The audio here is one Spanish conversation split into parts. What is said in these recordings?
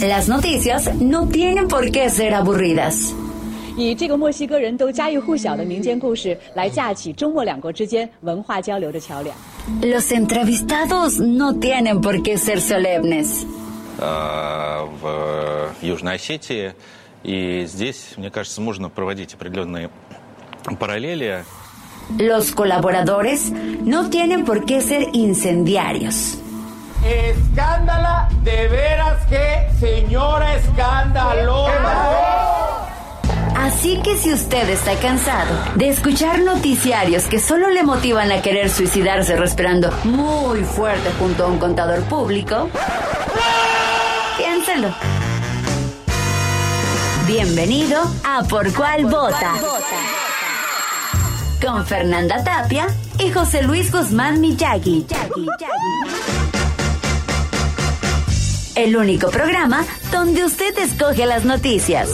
Las noticias no tienen por qué ser aburridas. 以这个墨西哥人都家喻户晓的民间故事来架起中墨两国之间文化交流的桥梁。 Los entrevistados no tienen por qué ser solemnes. э, в Южной Осетии. И здесь, мне кажется, можно проводить определенные параллели. Los colaboradores no tienen por qué ser incendiarios. Escándala, de veras que señora escandalosa. Así que si usted está cansado de escuchar noticiarios que solo le motivan a querer suicidarse respirando muy fuerte junto a un contador público, piénselo. Bienvenido a Por Cuál Vota. Con Fernanda Tapia y José Luis Guzmán Miyagi. El único programa donde usted escoge las noticias.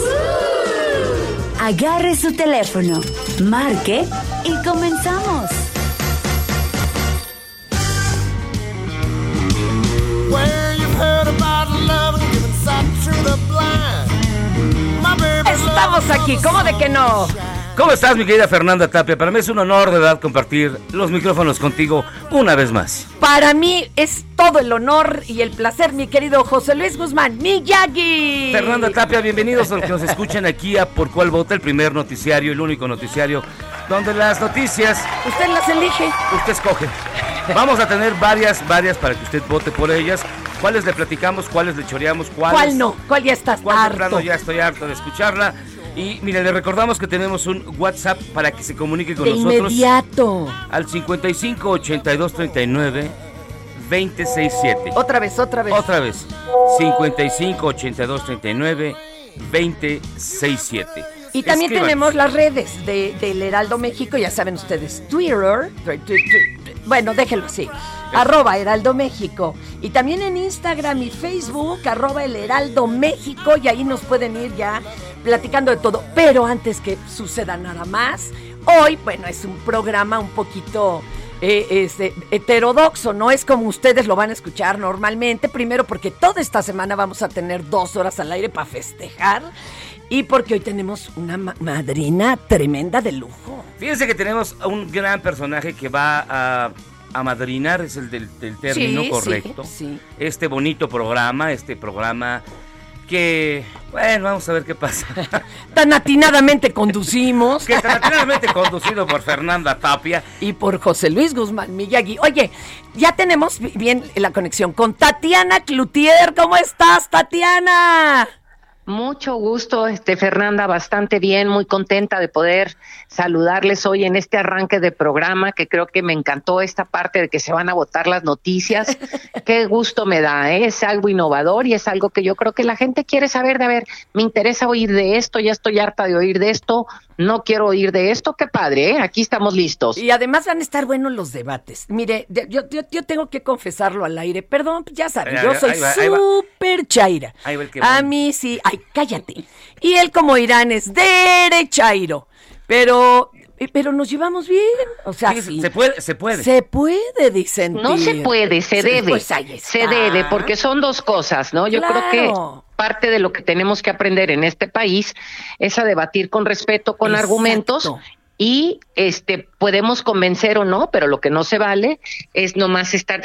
Agarre su teléfono, marque y comenzamos. Estamos aquí, ¿cómo de que no? ¿Cómo estás, mi querida Fernanda Tapia? Para mí es un honor de verdad compartir los micrófonos contigo una vez más. Para mí es todo el honor y el placer, mi querido José Luis Guzmán Miyagi. Fernanda Tapia, bienvenidos a los que nos escuchan aquí a Por Cuál Vota, el primer noticiario, el único noticiario donde las noticias Usted las elige. usted escoge. Vamos a tener varias, varias para que usted vote por ellas. ¿Cuáles le platicamos? ¿Cuáles le choreamos? ¿Cuáles? ¿Cuál no? ¿Cuál ya estás ¿Cuál harto? ya estoy harto de escucharla? Y mire, le recordamos que tenemos un WhatsApp para que se comunique con De nosotros. inmediato. Al 55 82 39 267. Otra vez, otra vez. Otra vez. 55 82 39 267. Y también Escríbanos. tenemos las redes de, del Heraldo México, ya saben ustedes, Twitter, bueno, déjenlo así, arroba Heraldo México. Y también en Instagram y Facebook, arroba el Heraldo México, y ahí nos pueden ir ya platicando de todo. Pero antes que suceda nada más, hoy, bueno, es un programa un poquito... eh, este, heterodoxo, no es como ustedes lo van a escuchar normalmente. Primero porque toda esta semana vamos a tener dos horas al aire para festejar. Y porque hoy tenemos una ma- madrina tremenda de lujo. Fíjense que tenemos a un gran personaje que va a, a madrinar, es el del, del término Sí, correcto. sí, sí. Este bonito programa, este programa que, bueno, vamos a ver qué pasa. Tan atinadamente conducimos. que tradicionalmente conducido por Fernanda Tapia. y por José Luis Guzmán Miyagi. Oye, ya tenemos bi- bien la conexión con Tatiana Cloutier. ¿Cómo estás, Tatiana? Mucho gusto, este Fernanda, bastante bien, muy contenta de poder saludarles hoy en este arranque de programa, que creo que me encantó esta parte de que se van a votar las noticias. Qué gusto me da, ¿eh? es algo innovador y es algo que yo creo que la gente quiere saber de, a ver, me interesa oír de esto, ya estoy harta de oír de esto, no quiero oír de esto, qué padre, ¿eh? aquí estamos listos. Y además van a estar buenos los debates. Mire, de- yo, yo, yo tengo que confesarlo al aire. Perdón, ya saben, yo soy ahí va, ahí va. súper chaira. Ahí va el que A va. mí sí. Ay, cállate. Y él, como Irán, es derechairo. Pero, pero nos llevamos bien. O sea, Sí, sí. Se puede, se puede. Se puede, dicen. No se puede, se debe. pues ahí se debe, porque son dos cosas, ¿no? Yo creo que parte de lo que tenemos que aprender en este país es a debatir con respeto, con Exacto. argumentos. Y este podemos convencer o no, pero lo que no se vale es nomás estar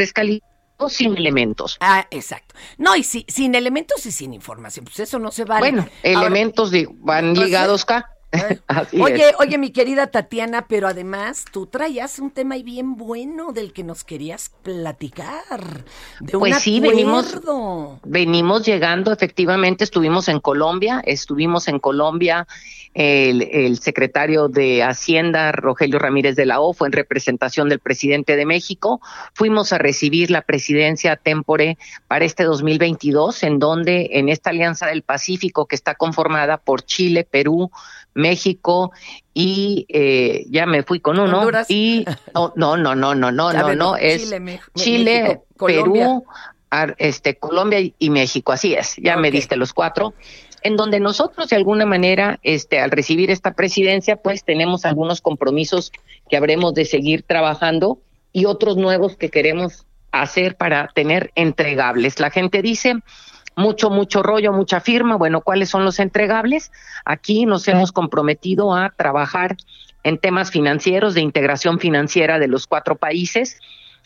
sin elementos. Ah, exacto. No, y si- sin elementos y sin información. Pues eso no se vale. Bueno, Ahora, elementos digo, van ligados acá. Así Oye, es. oye, mi querida Tatiana, pero además tú traías un tema ahí bien bueno del que nos querías platicar. De un Pues sí, venimos- acuerdo. Venimos llegando, efectivamente, estuvimos en Colombia, estuvimos en Colombia, el, el secretario de Hacienda, Rogelio Ramírez de la O, fue en representación del presidente de México. Fuimos a recibir la presidencia tempore para este 2022, en donde en esta Alianza del Pacífico, que está conformada por Chile, Perú, México y eh, ya me fui con uno. Honduras. Y no, no, no, no, no, no, no, no, es Chile, Me- Chile, México, Colombia. Perú, ar- este, Colombia y- México, así es, ya me Ok. diste los cuatro, en donde nosotros de alguna manera, este, al recibir esta presidencia, pues tenemos algunos compromisos que habremos de seguir trabajando y otros nuevos que queremos hacer para tener entregables. La gente dice mucho, mucho rollo, mucha firma. Bueno, ¿cuáles son los entregables? Aquí nos hemos comprometido a trabajar en temas financieros, de integración financiera de los cuatro países.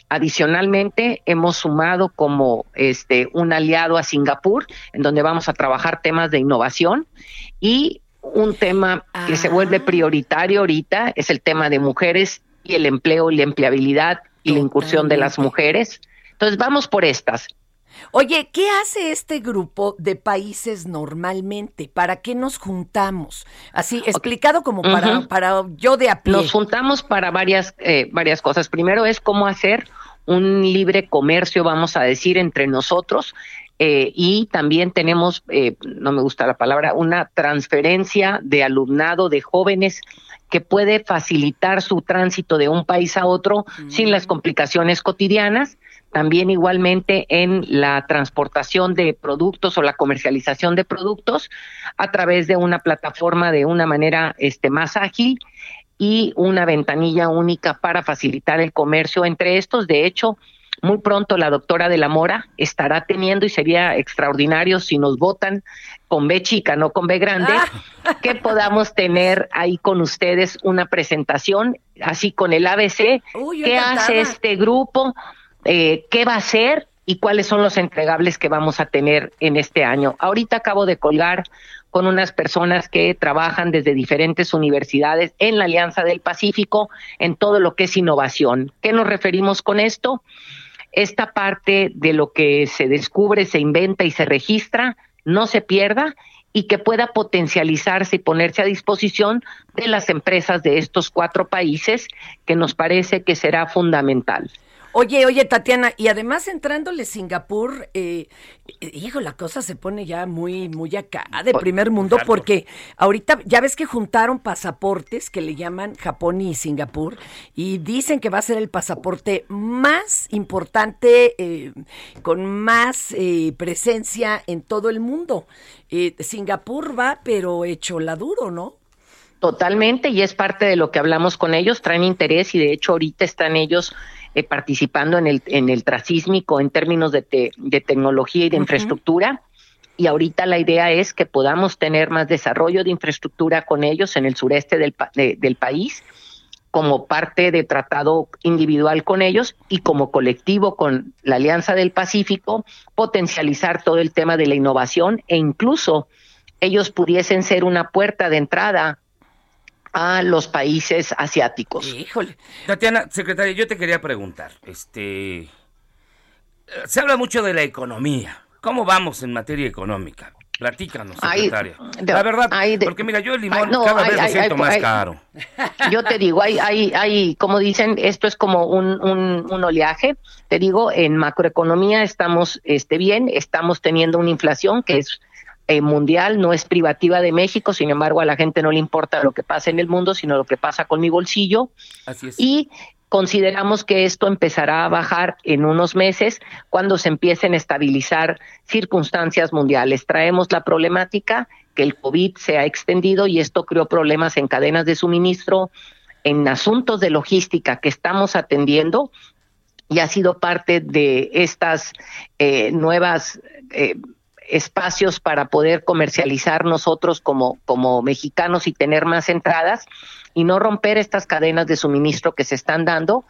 Adicionalmente, hemos sumado como este un aliado a Singapur, en donde vamos a trabajar temas de innovación y un tema que se vuelve Ah. prioritario ahorita es el tema de mujeres y el empleo y la empleabilidad y la incursión de las mujeres. Entonces, vamos por estas. Oye, ¿qué hace este grupo de países normalmente? ¿Para qué nos juntamos? Así, explicado como para, para yo de a pie. Nos juntamos para varias, eh, varias cosas. Primero es cómo hacer un libre comercio, vamos a decir, entre nosotros. eh, y también tenemos, eh, no me gusta la palabra, una transferencia de alumnado de jóvenes que puede facilitar su tránsito de un país a otro sin las complicaciones cotidianas. También igualmente en la transportación de productos o la comercialización de productos a través de una plataforma de una manera este, más ágil y una ventanilla única para facilitar el comercio entre estos. De hecho, muy pronto la doctora de la Mora estará teniendo y sería extraordinario si nos votan con B chica, no con B grande, que podamos tener ahí con ustedes una presentación, así con el ABC, Uy, qué encantada. hace este grupo, eh, qué va a hacer y cuáles son los entregables que vamos a tener en este año. Ahorita acabo de colgar con unas personas que trabajan desde diferentes universidades en la Alianza del Pacífico en todo lo que es innovación. ¿Qué nos referimos con esto? Esta parte de lo que se descubre, se inventa y se registra no se pierda y que pueda potencializarse y ponerse a disposición de las empresas de estos cuatro países, que nos parece que será fundamental. Oye, oye, Tatiana, y además entrándole Singapur, eh, hijo, la cosa se pone ya muy, muy acá, de primer mundo, porque ahorita ya ves que juntaron pasaportes que le llaman Japón y Singapur, y dicen que va a ser el pasaporte más importante, eh, con más eh, presencia en todo el mundo. Eh, Singapur va, pero hecho la duro, ¿no? Totalmente, y es parte de lo que hablamos con ellos, traen interés y de hecho ahorita están ellos eh, participando en el, en el trasísmico en términos de, te- de tecnología y de infraestructura. Y ahorita la idea es que podamos tener más desarrollo de infraestructura con ellos en el sureste del, pa- de- del país, como parte de tratado individual con ellos y como colectivo con la Alianza del Pacífico, potencializar todo el tema de la innovación e incluso ellos pudiesen ser una puerta de entrada a los países asiáticos. Híjole. Tatiana, secretaria, yo te quería preguntar, este, eh, se habla mucho de la economía. ¿Cómo vamos en materia económica? Platícanos, Ay, secretaria. de- la verdad, ay, de- porque mira, yo el limón ay, no, cada ay, vez lo ay, siento ay, más ay. caro. Yo te digo, hay, hay, hay, como dicen, esto es como un, un, un oleaje. Te digo, en macroeconomía estamos este, bien, estamos teniendo una inflación que es eh, mundial, no es privativa de México, sin embargo a la gente no le importa lo que pasa en el mundo, sino lo que pasa con mi bolsillo. Así es. Y consideramos que esto empezará a bajar en unos meses cuando se empiecen a estabilizar circunstancias mundiales. Traemos la problemática que el COVID se ha extendido y esto creó problemas en cadenas de suministro, en asuntos de logística que estamos atendiendo y ha sido parte de estas eh, nuevas eh, espacios para poder comercializar nosotros como, como mexicanos y tener más entradas y no romper estas cadenas de suministro que se están dando.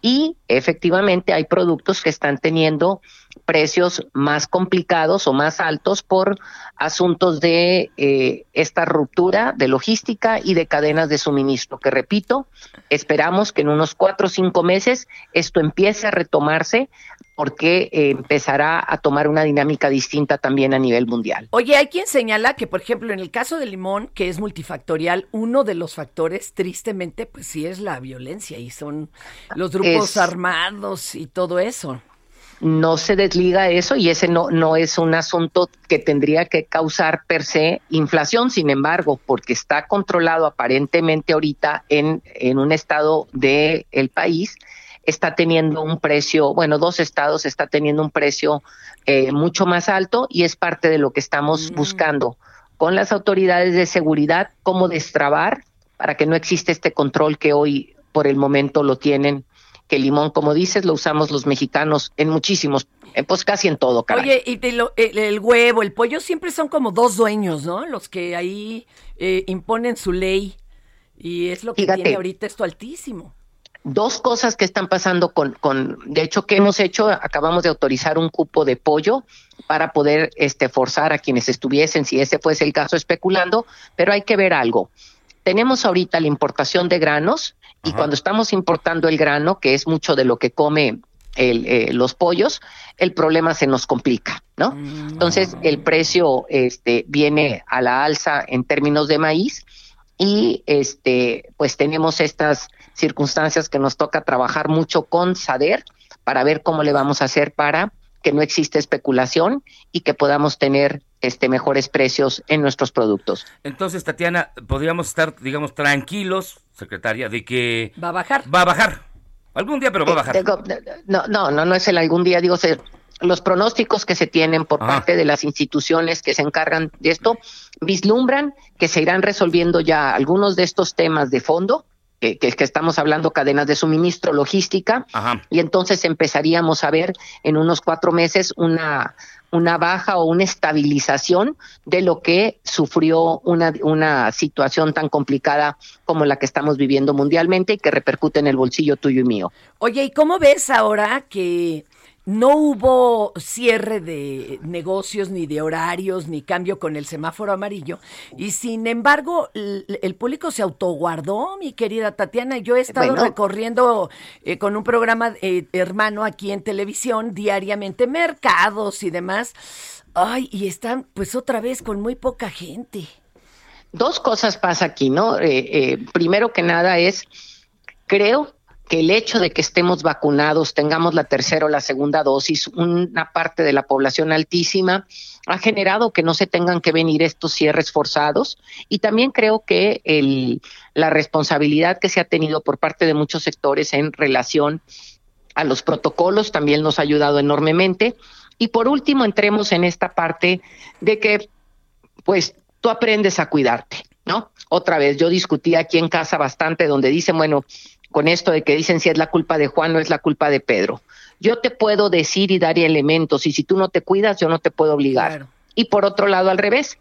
Y efectivamente hay productos que están teniendo precios más complicados o más altos por asuntos de eh, esta ruptura de logística y de cadenas de suministro, que repito, esperamos que en unos cuatro o cinco meses esto empiece a retomarse porque eh, empezará a tomar una dinámica distinta también a nivel mundial. Oye, hay quien señala que, por ejemplo, en el caso del limón, que es multifactorial, uno de los factores, tristemente, pues sí es la violencia y son los grupos Es- armados y todo eso. No se desliga eso y ese no, no es un asunto que tendría que causar per se inflación, sin embargo, porque está controlado aparentemente ahorita en, en un estado del el país, está teniendo un precio, bueno, dos estados está teniendo un precio eh, mucho más alto y es parte de lo que estamos buscando con las autoridades de seguridad, cómo destrabar para que no existe este control que hoy por el momento lo tienen que el limón, como dices, lo usamos los mexicanos en muchísimos, eh, pues casi en todo, caray. Oye, y de lo- el, el huevo, el pollo, siempre son como dos dueños, ¿no? Los que ahí eh, imponen su ley. Y es lo que Fíjate. tiene ahorita esto altísimo. Dos cosas que están pasando con, con, de hecho, ¿qué hemos hecho? Acabamos de autorizar un cupo de pollo para poder este, forzar a quienes estuviesen, si ese fuese el caso, especulando, pero hay que ver algo. Tenemos ahorita la importación de granos y cuando estamos importando el grano, que es mucho de lo que come el, eh, los pollos, el problema se nos complica, ¿no? Entonces, el precio este, viene a la alza en términos de maíz y este pues tenemos estas circunstancias que nos toca trabajar mucho con SADER para ver cómo le vamos a hacer para que no exista especulación y que podamos tener este mejores precios en nuestros productos. Entonces, Tatiana, podríamos estar, digamos, tranquilos, secretaria, de que Va a bajar. va a bajar. Algún día, pero va a bajar. Eh, No, no, no, no es el algún día, digo, se- los pronósticos que se tienen por Ajá. parte de las instituciones que se encargan de esto vislumbran que se irán resolviendo ya algunos de estos temas de fondo, que, que, que estamos hablando cadenas de suministro, logística, Ajá. y entonces empezaríamos a ver en unos cuatro meses una, una baja o una estabilización de lo que sufrió una, una situación tan complicada como la que estamos viviendo mundialmente y que repercute en el bolsillo tuyo y mío. Oye, ¿y cómo ves ahora que no hubo cierre de negocios, ni de horarios, ni cambio con el semáforo amarillo? Y sin embargo, el, el público se autoguardó, mi querida Tatiana. Yo he estado Bueno. recorriendo eh, con un programa eh, hermano aquí en televisión diariamente mercados y demás. Ay, y están pues otra vez con muy poca gente. Dos cosas pasa aquí, ¿no? Eh, eh, primero que nada es, creo que el hecho de que estemos vacunados, tengamos la tercera o la segunda dosis, una parte de la población altísima, ha generado que no se tengan que venir estos cierres forzados. Y también creo que la responsabilidad que se ha tenido por parte de muchos sectores en relación a los protocolos también nos ha ayudado enormemente. Y por último, entremos en esta parte de que, pues, tú aprendes a cuidarte, ¿no? Otra vez, yo discutí aquí en casa bastante donde dicen, bueno, con esto de que dicen si es la culpa de Juan o es la culpa de Pedro. Yo te puedo decir y dar elementos y si tú no te cuidas, yo no te puedo obligar. Claro. Y por otro lado, al revés,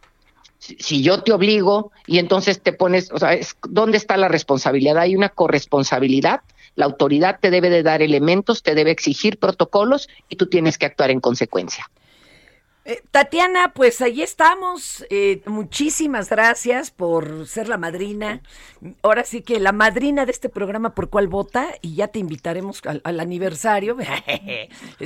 si, si yo te obligo y entonces te pones, o sea, es- ¿dónde está la responsabilidad? Hay una corresponsabilidad. La autoridad te debe de dar elementos, te debe exigir protocolos y tú tienes que actuar en consecuencia. Eh, Tatiana, pues ahí estamos. Eh, muchísimas gracias por ser la madrina. Ahora sí que la madrina de este programa por cuál vota y ya te invitaremos al, al aniversario.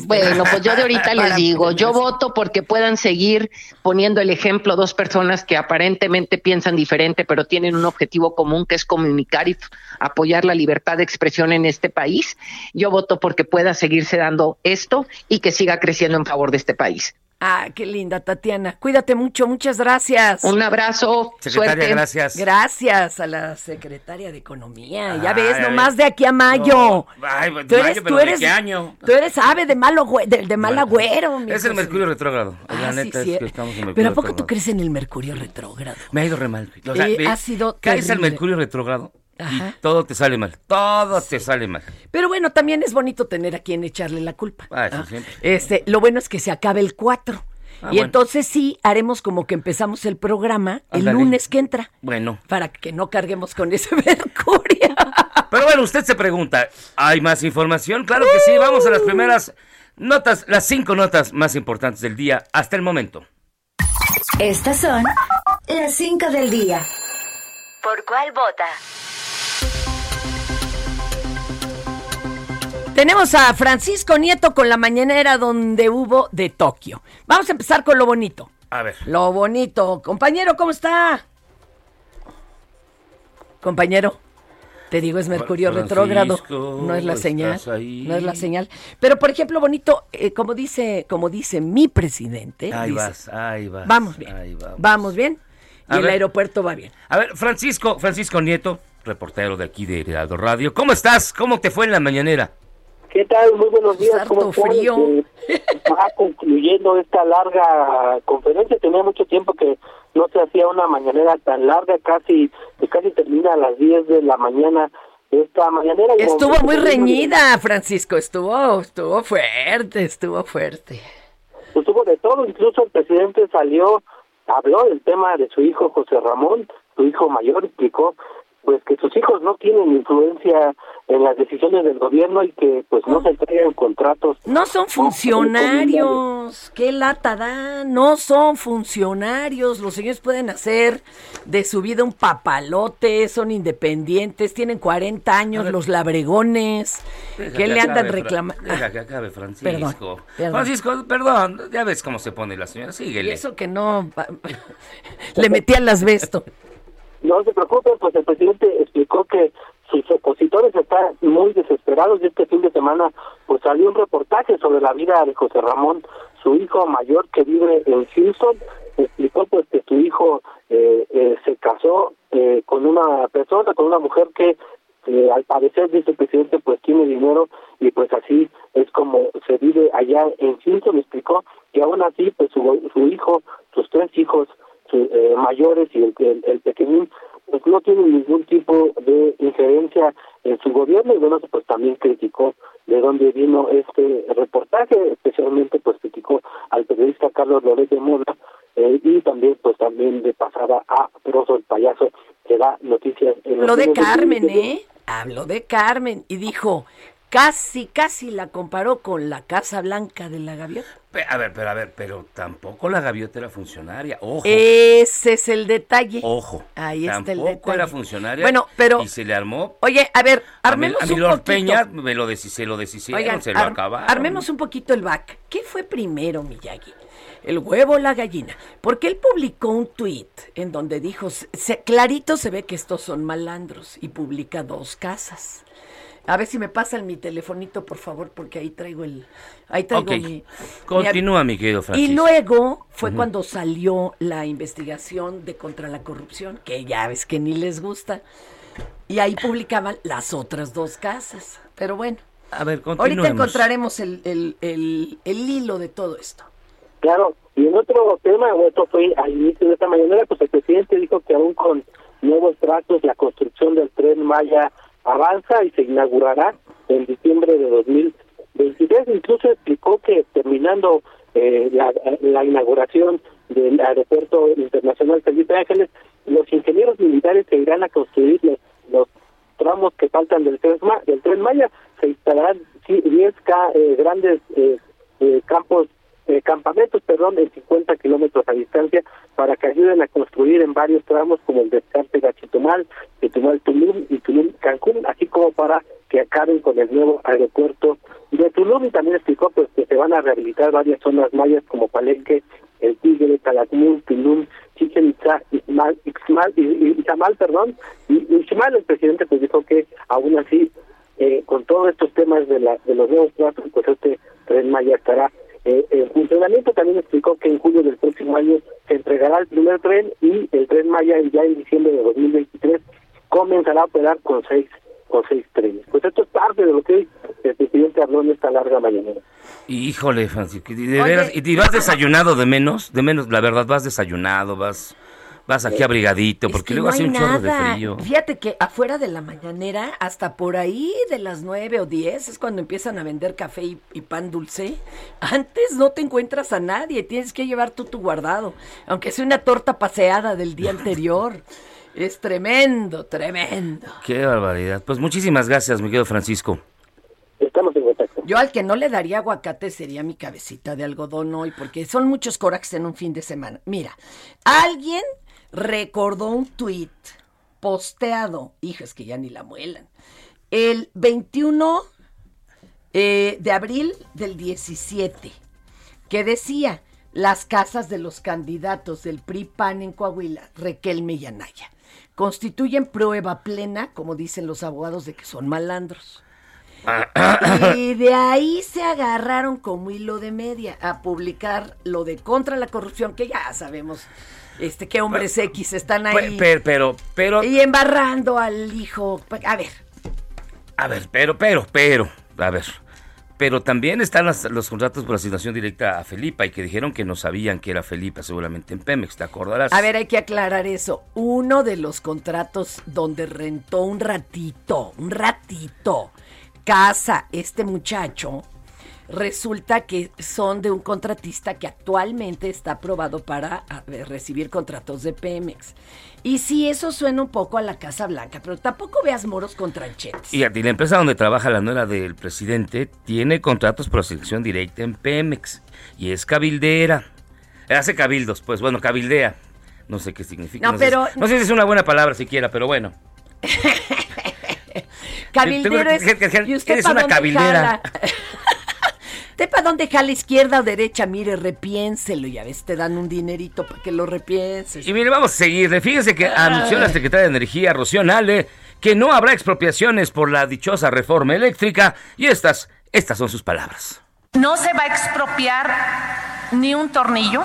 Bueno, pues yo de ahorita les digo, yo voto porque puedan seguir poniendo el ejemplo dos personas que aparentemente piensan diferente, pero tienen un objetivo común que es comunicar y apoyar la libertad de expresión en este país. Yo voto porque pueda seguirse dando esto y que siga creciendo en favor de este país. Ah, qué linda, Tatiana. Cuídate mucho, muchas gracias. Un abrazo, Secretaria, suerte. gracias. Gracias a la secretaria de Economía. Ya ves, nomás de aquí a mayo. No, ay, pues, mayo, pero ¿de qué año? Tú eres ave de malo de, de mal Bueno, agüero. mi Es el. Mercurio retrógrado. Ah, la neta sí. es que estamos en Mercurio Pero ¿a poco tú retrógrado. crees en el Mercurio retrógrado? Me ha ido re mal. O sea, Eh, ha sido al terrible. Mercurio retrógrado Ajá. y todo te sale mal. Todo te sale mal. Pero bueno, también es bonito tener a quien echarle la culpa. Ah, eso ¿no? siempre. Este, lo bueno es que se acabe el 4. Ah, y bueno. entonces sí, haremos como que empezamos el programa el lunes que entra. Bueno. Para que no carguemos con ese mercurio. Pero bueno, usted se pregunta, ¿hay más información? Claro que sí, vamos a las primeras Notas, las cinco notas más importantes del día hasta el momento. Estas son las 5 del día. ¿Por cuál vota? Tenemos a Francisco Nieto con la mañanera donde hubo de Tokio. Vamos a empezar con lo bonito. A ver. Lo bonito. Compañero, ¿cómo está? Compañero. Te digo, es Mercurio Francisco, retrógrado. No es la ¿estás señal. ahí? No es la señal. Pero, por ejemplo, bonito, eh, como dice, como dice mi presidente. Ahí dice, vas, ahí vas. Vamos bien. ahí vamos. bien. Y A el ver. aeropuerto va bien. A ver, Francisco, Francisco Nieto, reportero de aquí de Heraldo Radio. ¿Cómo estás? ¿Cómo te fue en la mañanera? ¿Qué tal? Muy buenos días. Harto ¿Cómo frío. Eh, va concluyendo esta larga conferencia. Tenía mucho tiempo que no se hacía una mañanera tan larga, casi que casi termina a las 10 de la mañana esta mañanera. Y Estuvo muy reñida, Francisco. Estuvo, estuvo fuerte, estuvo fuerte. Estuvo de todo, incluso el presidente salió, habló del tema de su hijo José Ramón, su hijo mayor, explicó pues que sus hijos no tienen influencia en las decisiones del gobierno y que pues no se entregan contratos No son funcionarios. ¿Qué lata da? No son funcionarios. Los señores pueden hacer de su vida un papalote, son independientes, tienen 40 años los labregones. Deja ¿Qué que le andan reclamando? Deja que acabe, Francisco. Perdón, perdón. Francisco, perdón, ya ves cómo se pone la señora. Y Síguele. eso que no. Le metí al asbesto. No se preocupen, pues el presidente explicó que sus opositores están muy desesperados y este fin de semana pues salió un reportaje sobre la vida de José Ramón, su hijo mayor que vive en Houston, explicó pues que su hijo eh, eh, se casó eh, con una persona, con una mujer que eh, al parecer dice el presidente pues tiene dinero y pues así es como se vive allá en Houston, explicó que aún así pues su, su hijo, sus tres hijos eh, mayores y el, el, el pequeñín pues no tienen ningún tipo de injerencia en su gobierno y bueno pues también criticó de dónde vino este reportaje especialmente pues criticó al periodista Carlos Loret de Mola eh, y también pues también de pasada a Proso el payaso que da noticias en Habló de Carmen. ¿eh? Habló de Carmen y dijo, casi, casi la comparó con la Casa Blanca de la Gaviota. A ver, pero a ver, pero tampoco la gaviota era funcionaria. Ojo. Ese es el detalle. Ojo. Ahí está el Tampoco detalle. era funcionaria. Bueno, pero- Y se le armó. Oye, a ver, A mí, armemos a mí un Lord poquito. Peña me lo se lo deshicieron, Oigan, se lo ar- acabaron. armemos un poquito el back. ¿Qué fue primero, Miyagi? ¿El huevo o la gallina? Porque él publicó un tweet en donde dijo, se- clarito se ve que estos son malandros y publica dos casas. A ver si me pasan mi telefonito, por favor, porque ahí traigo el... Ahí traigo Ok. mi... Continúa, mi querido Y Francisco. luego fue cuando salió la investigación de contra la corrupción, que ya ves que ni les gusta. Y ahí publicaban las otras dos casas. Pero bueno, A ver, ahorita encontraremos el, el, el, el hilo de todo esto. Claro, y en otro tema, o esto fue al inicio de esta mañana, pues el presidente dijo que aún con nuevos tratos la construcción del tren Maya avanza y se inaugurará en diciembre de 2023. Incluso explicó que terminando eh, la, la inauguración del aeropuerto internacional Felipe Ángeles, los ingenieros militares se irán a construir los, los tramos que faltan del tren, del tren Maya, se instalarán sí, 10 ca- eh, grandes eh, eh, campos, eh, campamentos, perdón, de 50 kilómetros a distancia para que ayuden a construir en varios tramos como el descarte Gachitumal, Chetumal Tulum y Tulum Cancún, así como para que acaben con el nuevo aeropuerto de Tulum. Y también explicó pues que se van a rehabilitar varias zonas mayas como Palenque, El Tigre, Calakmul, Tulum, Chichen Itza, Ixmal, Ixmal, Izamal, perdón, y Ixmal, el presidente pues dijo que aún así eh, con todos estos temas de, la, de los nuevos tratos, pues este tren Maya estará eh, en funcionamiento. También explicó que en julio del próximo año se entregará el primer tren y el tren Maya ya en diciembre de 2023 comenzará a operar con seis con seis trenes. Pues esto es parte de lo que el presidente habló en esta larga mañana. Híjole, Francisco, y de veras, y vas desayunado de menos, de menos, la verdad, vas desayunado, vas, vas aquí abrigadito, Es porque que luego no hace un chorro de frío. Fíjate que afuera de la mañanera, hasta por ahí de las nueve o diez, es cuando empiezan a vender café y, y pan dulce. Antes no te encuentras a nadie, tienes que llevar tú tu guardado, aunque sea una torta paseada del día anterior. Es tremendo, tremendo. Qué barbaridad. Pues muchísimas gracias, mi querido Francisco. Estamos en contacto. Yo al que no le daría aguacate sería mi cabecita de algodón hoy, porque son muchos corax en un fin de semana. Mira, alguien recordó un tuit posteado, hijas que ya ni la muelan, el 21 eh, de abril del 17, que decía, las casas de los candidatos del PRI-PAN en Coahuila, Requelme y Anaya, constituyen prueba plena, como dicen los abogados, de que son malandros. Y de ahí se agarraron como hilo de media a publicar lo de contra la corrupción, que ya sabemos este qué hombres X están ahí. Pero, pero, pero, y embarrando al hijo. A ver. A ver, pero, pero, pero, a ver. Pero también están los contratos por asignación directa a Felipa y que dijeron que no sabían que era Felipa seguramente en Pemex, ¿te acordarás? A ver, hay que aclarar eso. Uno de los contratos donde rentó un ratito, un ratito, casa este muchacho, resulta que son de un contratista que actualmente está aprobado para recibir contratos de Pemex. Y sí, eso suena un poco a la Casa Blanca, pero tampoco veas moros con tranchetes. Y la empresa donde trabaja la nuera del presidente tiene contratos por selección directa en Pemex y es cabildera. Hace cabildos, pues bueno, cabildea. No sé qué significa. No, pero... no sé si es una buena palabra siquiera, pero bueno. Cabildero es... ¿Y usted eres una cabildera. para dónde jala izquierda o derecha, mire, repiénselo. Y a veces te dan un dinerito para que lo repienses. Y mire, vamos a seguir. Fíjese que anunció la secretaria de Energía, Rocío Nale, que no habrá expropiaciones por la dichosa reforma eléctrica. Y estas, estas son sus palabras. No se va a expropiar ni un tornillo.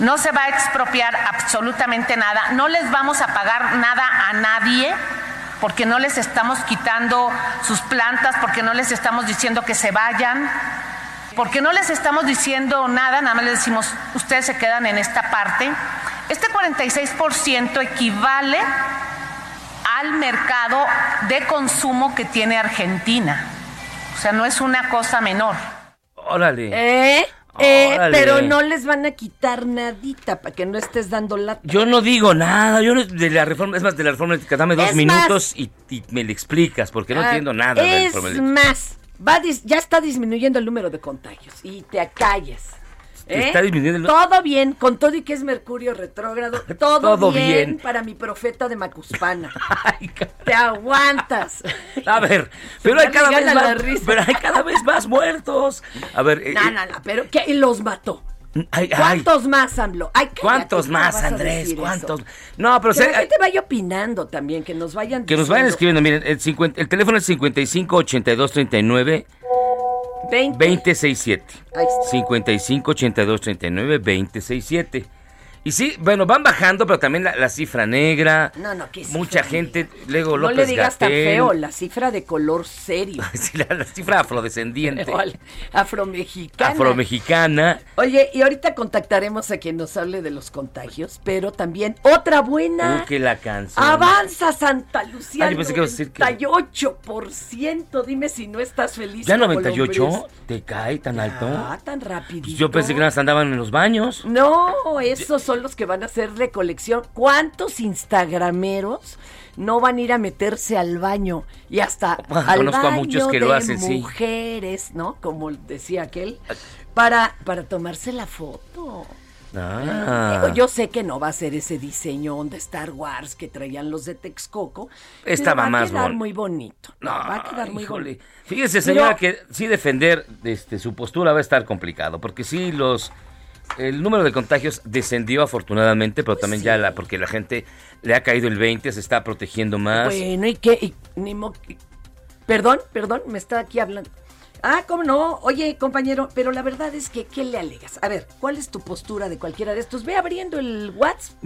No se va a expropiar absolutamente nada. No les vamos a pagar nada a nadie porque no les estamos quitando sus plantas, porque no les estamos diciendo que se vayan, porque no les estamos diciendo nada, nada más les decimos, ustedes se quedan en esta parte. Este 46% equivale al mercado de consumo que tiene Argentina. O sea, no es una cosa menor. Órale. ¿Eh? Eh, pero no les van a quitar nadita para que no estés dando la. Yo no digo nada, yo de la reforma, es más, de la reforma eléctrica, dame dos minutos y, me le explicas, porque no ah, entiendo nada de la reforma eléctrica. Es más, va ya está disminuyendo el número de contagios y te calles. ¿Eh? Está disminuyendo Todo bien, con todo y que es Mercurio retrógrado, todo, bien, para mi profeta de Macuspana. Te aguantas. A ver, pero hay, cada vez más, pero hay cada vez más muertos. A ver. Eh, no, no, no, pero ¿qué los mató? ¿Cuántos más, AMLO? ¿Cuántos más, Andrés? ¿Cuántos? No, pero... Que la gente vaya opinando también, que nos vayan Que nos vayan escribiendo, miren, el, el teléfono es 55 82 39 20. 267. 55 82 39 267. Y sí, bueno, van bajando, pero también la, cifra negra. No, no, que Mucha gente, luego No le digas tan feo, la cifra de color serio. sí, la, cifra afrodescendiente. Afromexicana. Afromexicana. Oye, y ahorita contactaremos a quien nos hable de los contagios, pero también otra buena. Uh, que la canción. Avanza Santa Lucía. Ay, 98%. Dime si no estás feliz. ¿Ya 98? ¿Te cae tan alto? Ah, tan rápido. Pues yo pensé que nada andaban en los baños. No, esos son los que van a hacer recolección. ¿Cuántos instagrameros no van a ir a meterse al baño y hasta al baño a muchos que de lo hacen, mujeres, ¿no? Como decía aquel, para, para tomarse la foto. Ah. Yo sé que no va a ser ese diseño de Star Wars que traían los de Texcoco. Estaba va a quedar muy bonito. No, va a quedar muy bonito. Fíjese, señora, que sí defender este, su postura va a estar complicado, porque sí los el número de contagios descendió afortunadamente, pero también ya la, porque la gente le ha caído el 20, se está protegiendo más. Bueno, ¿y qué? perdón, perdón, me está aquí hablando. Ah, ¿cómo no? Oye, compañero, pero la verdad es que, ¿qué le alegas? A ver, ¿cuál es tu postura de cualquiera de estos? Ve abriendo el WhatsApp.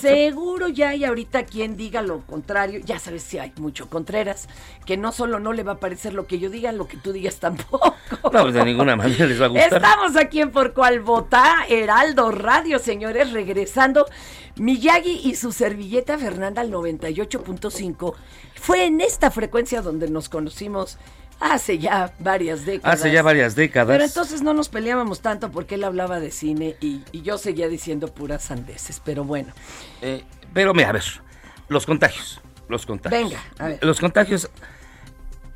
Seguro ya hay ahorita quien diga lo contrario. Ya sabes si hay mucho Contreras, que no solo no le va a parecer lo que yo diga, lo que tú digas tampoco. No, pues de ninguna manera les va a gustar. Estamos aquí en Por Cual Vota, Heraldo Radio, señores, regresando. Miyagi y su servilleta Fernanda al 98.5. Fue en esta frecuencia donde nos conocimos Hace ya varias décadas. Hace ya varias décadas. Pero entonces no nos peleábamos tanto porque él hablaba de cine y, yo seguía diciendo puras sandeces, pero bueno. Eh, pero mira, a ver, los contagios, los contagios. Venga, a ver. Los contagios,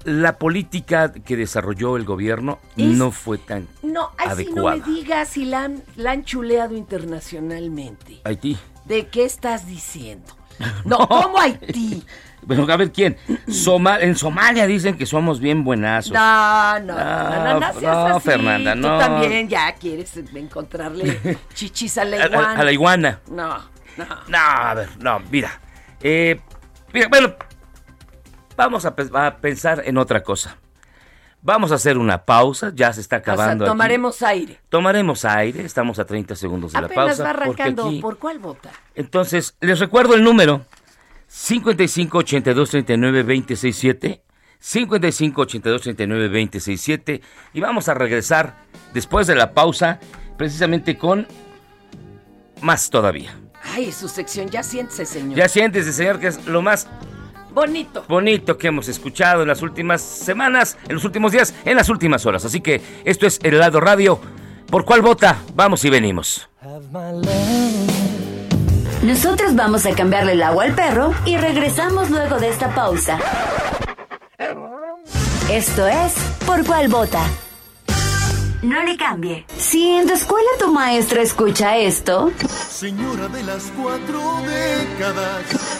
la política que desarrolló el gobierno Es- no fue tan No, ay, si no adecuada. me digas si la han, la han chuleado internacionalmente. Haití. ¿De qué estás diciendo? No, ¿cómo Haití? Bueno, a ver quién. En Somalia dicen que somos bien buenazos. No, no, no, no, no, seas no, así. Fernanda, no. Tú también ya quieres encontrarle chichis a la A- a- iguana. a la iguana. No, no. No, a ver, no, mira. Eh, mira, bueno, vamos a, pe- a pensar en otra cosa. Vamos a hacer una pausa, ya se está O sea, acabando. aquí. tomaremos aire. Tomaremos aire, estamos a 30 segundos de la Apenas pausa. va porque arrancando. aquí- ¿Por cuál vota? Entonces, les recuerdo el número 55 82 39 267 55 82 39 267 y vamos a regresar después de la pausa precisamente con más todavía. Ay, su sección, ya siéntese, señor. Ya siéntese, señor, que es lo más Bonito. bonito que hemos escuchado en las últimas semanas, en los últimos días, en las últimas horas. Así que esto es El Helado Radio. ¿Por cuál vota? Vamos y venimos. Nosotros vamos a cambiarle el agua al perro y regresamos luego de esta pausa. Esto es Por cuál vota. No le cambie. Si en tu escuela tu maestra escucha esto, Señora de las cuatro décadas,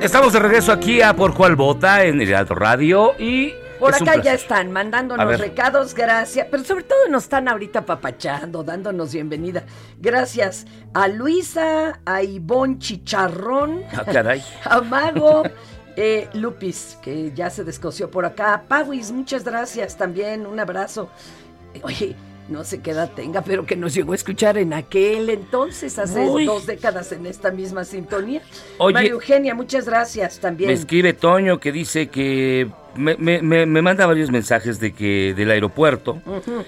Estamos de regreso aquí a Por Cuál Vota en el Alto Radio y... Por es acá ya están mandándonos recados, gracias. Pero sobre todo nos están ahorita papachando, dándonos bienvenida. Gracias a Luisa, a Ivonne Chicharrón, Ah, caray. a Mago, eh, Lupis, que ya se descoció por acá. A Pawis, muchas gracias también, un abrazo. Oye, no sé qué edad tenga, pero que nos llegó a escuchar en aquel entonces, hace Uy. dos décadas en esta misma sintonía. Oye. María Eugenia, muchas gracias también. Me escribe Toño que dice que me, me- me- me manda varios mensajes de que del aeropuerto,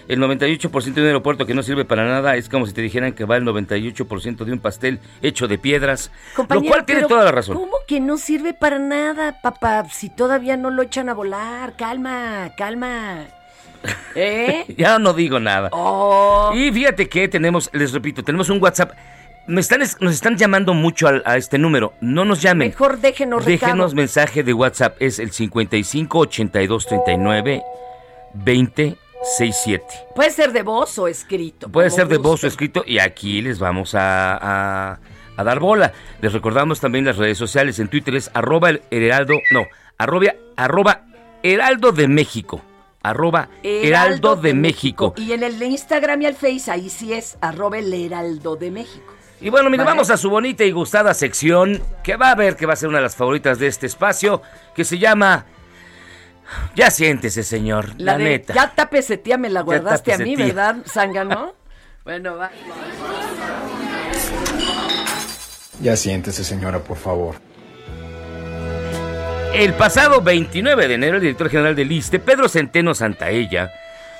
el 98% de un aeropuerto que no sirve para nada es como si te dijeran que va el 98% de un pastel hecho de piedras, Compañero, lo cual tiene toda la razón. ¿Cómo que no sirve para nada, papá? Si todavía no lo echan a volar. Calma, calma. ¿Eh? Ya no digo nada. Oh. Y fíjate que tenemos, les repito, tenemos un WhatsApp. Me están, es- nos están llamando mucho al- a, este número. No nos llamen. Mejor déjenos Déjenos recado. mensaje de WhatsApp. Es el 55 82 39 20 67. Puede ser de voz o escrito. Puede ser de voz o escrito y aquí les vamos a, a- a dar bola. Les recordamos también las redes sociales. En Twitter es arroba el heraldo, no, arroba, arroba heraldo de México. Arroba heraldo de México. Y en el Instagram y el Face, ahí sí es arroba el heraldo de México. Y bueno, mire, Vale. vamos a su bonita y gustada sección que va a ver que va a ser una de las favoritas de este espacio, que se llama... Ya siéntese, señor, la, de, neta. Ya tápese, tía, me la guardaste a mí, tía. ¿verdad, Zángano? bueno, va. Ya siéntese, señora, por favor. El pasado 29 de enero, el director general del ISTE, Pedro Centeno Santaella,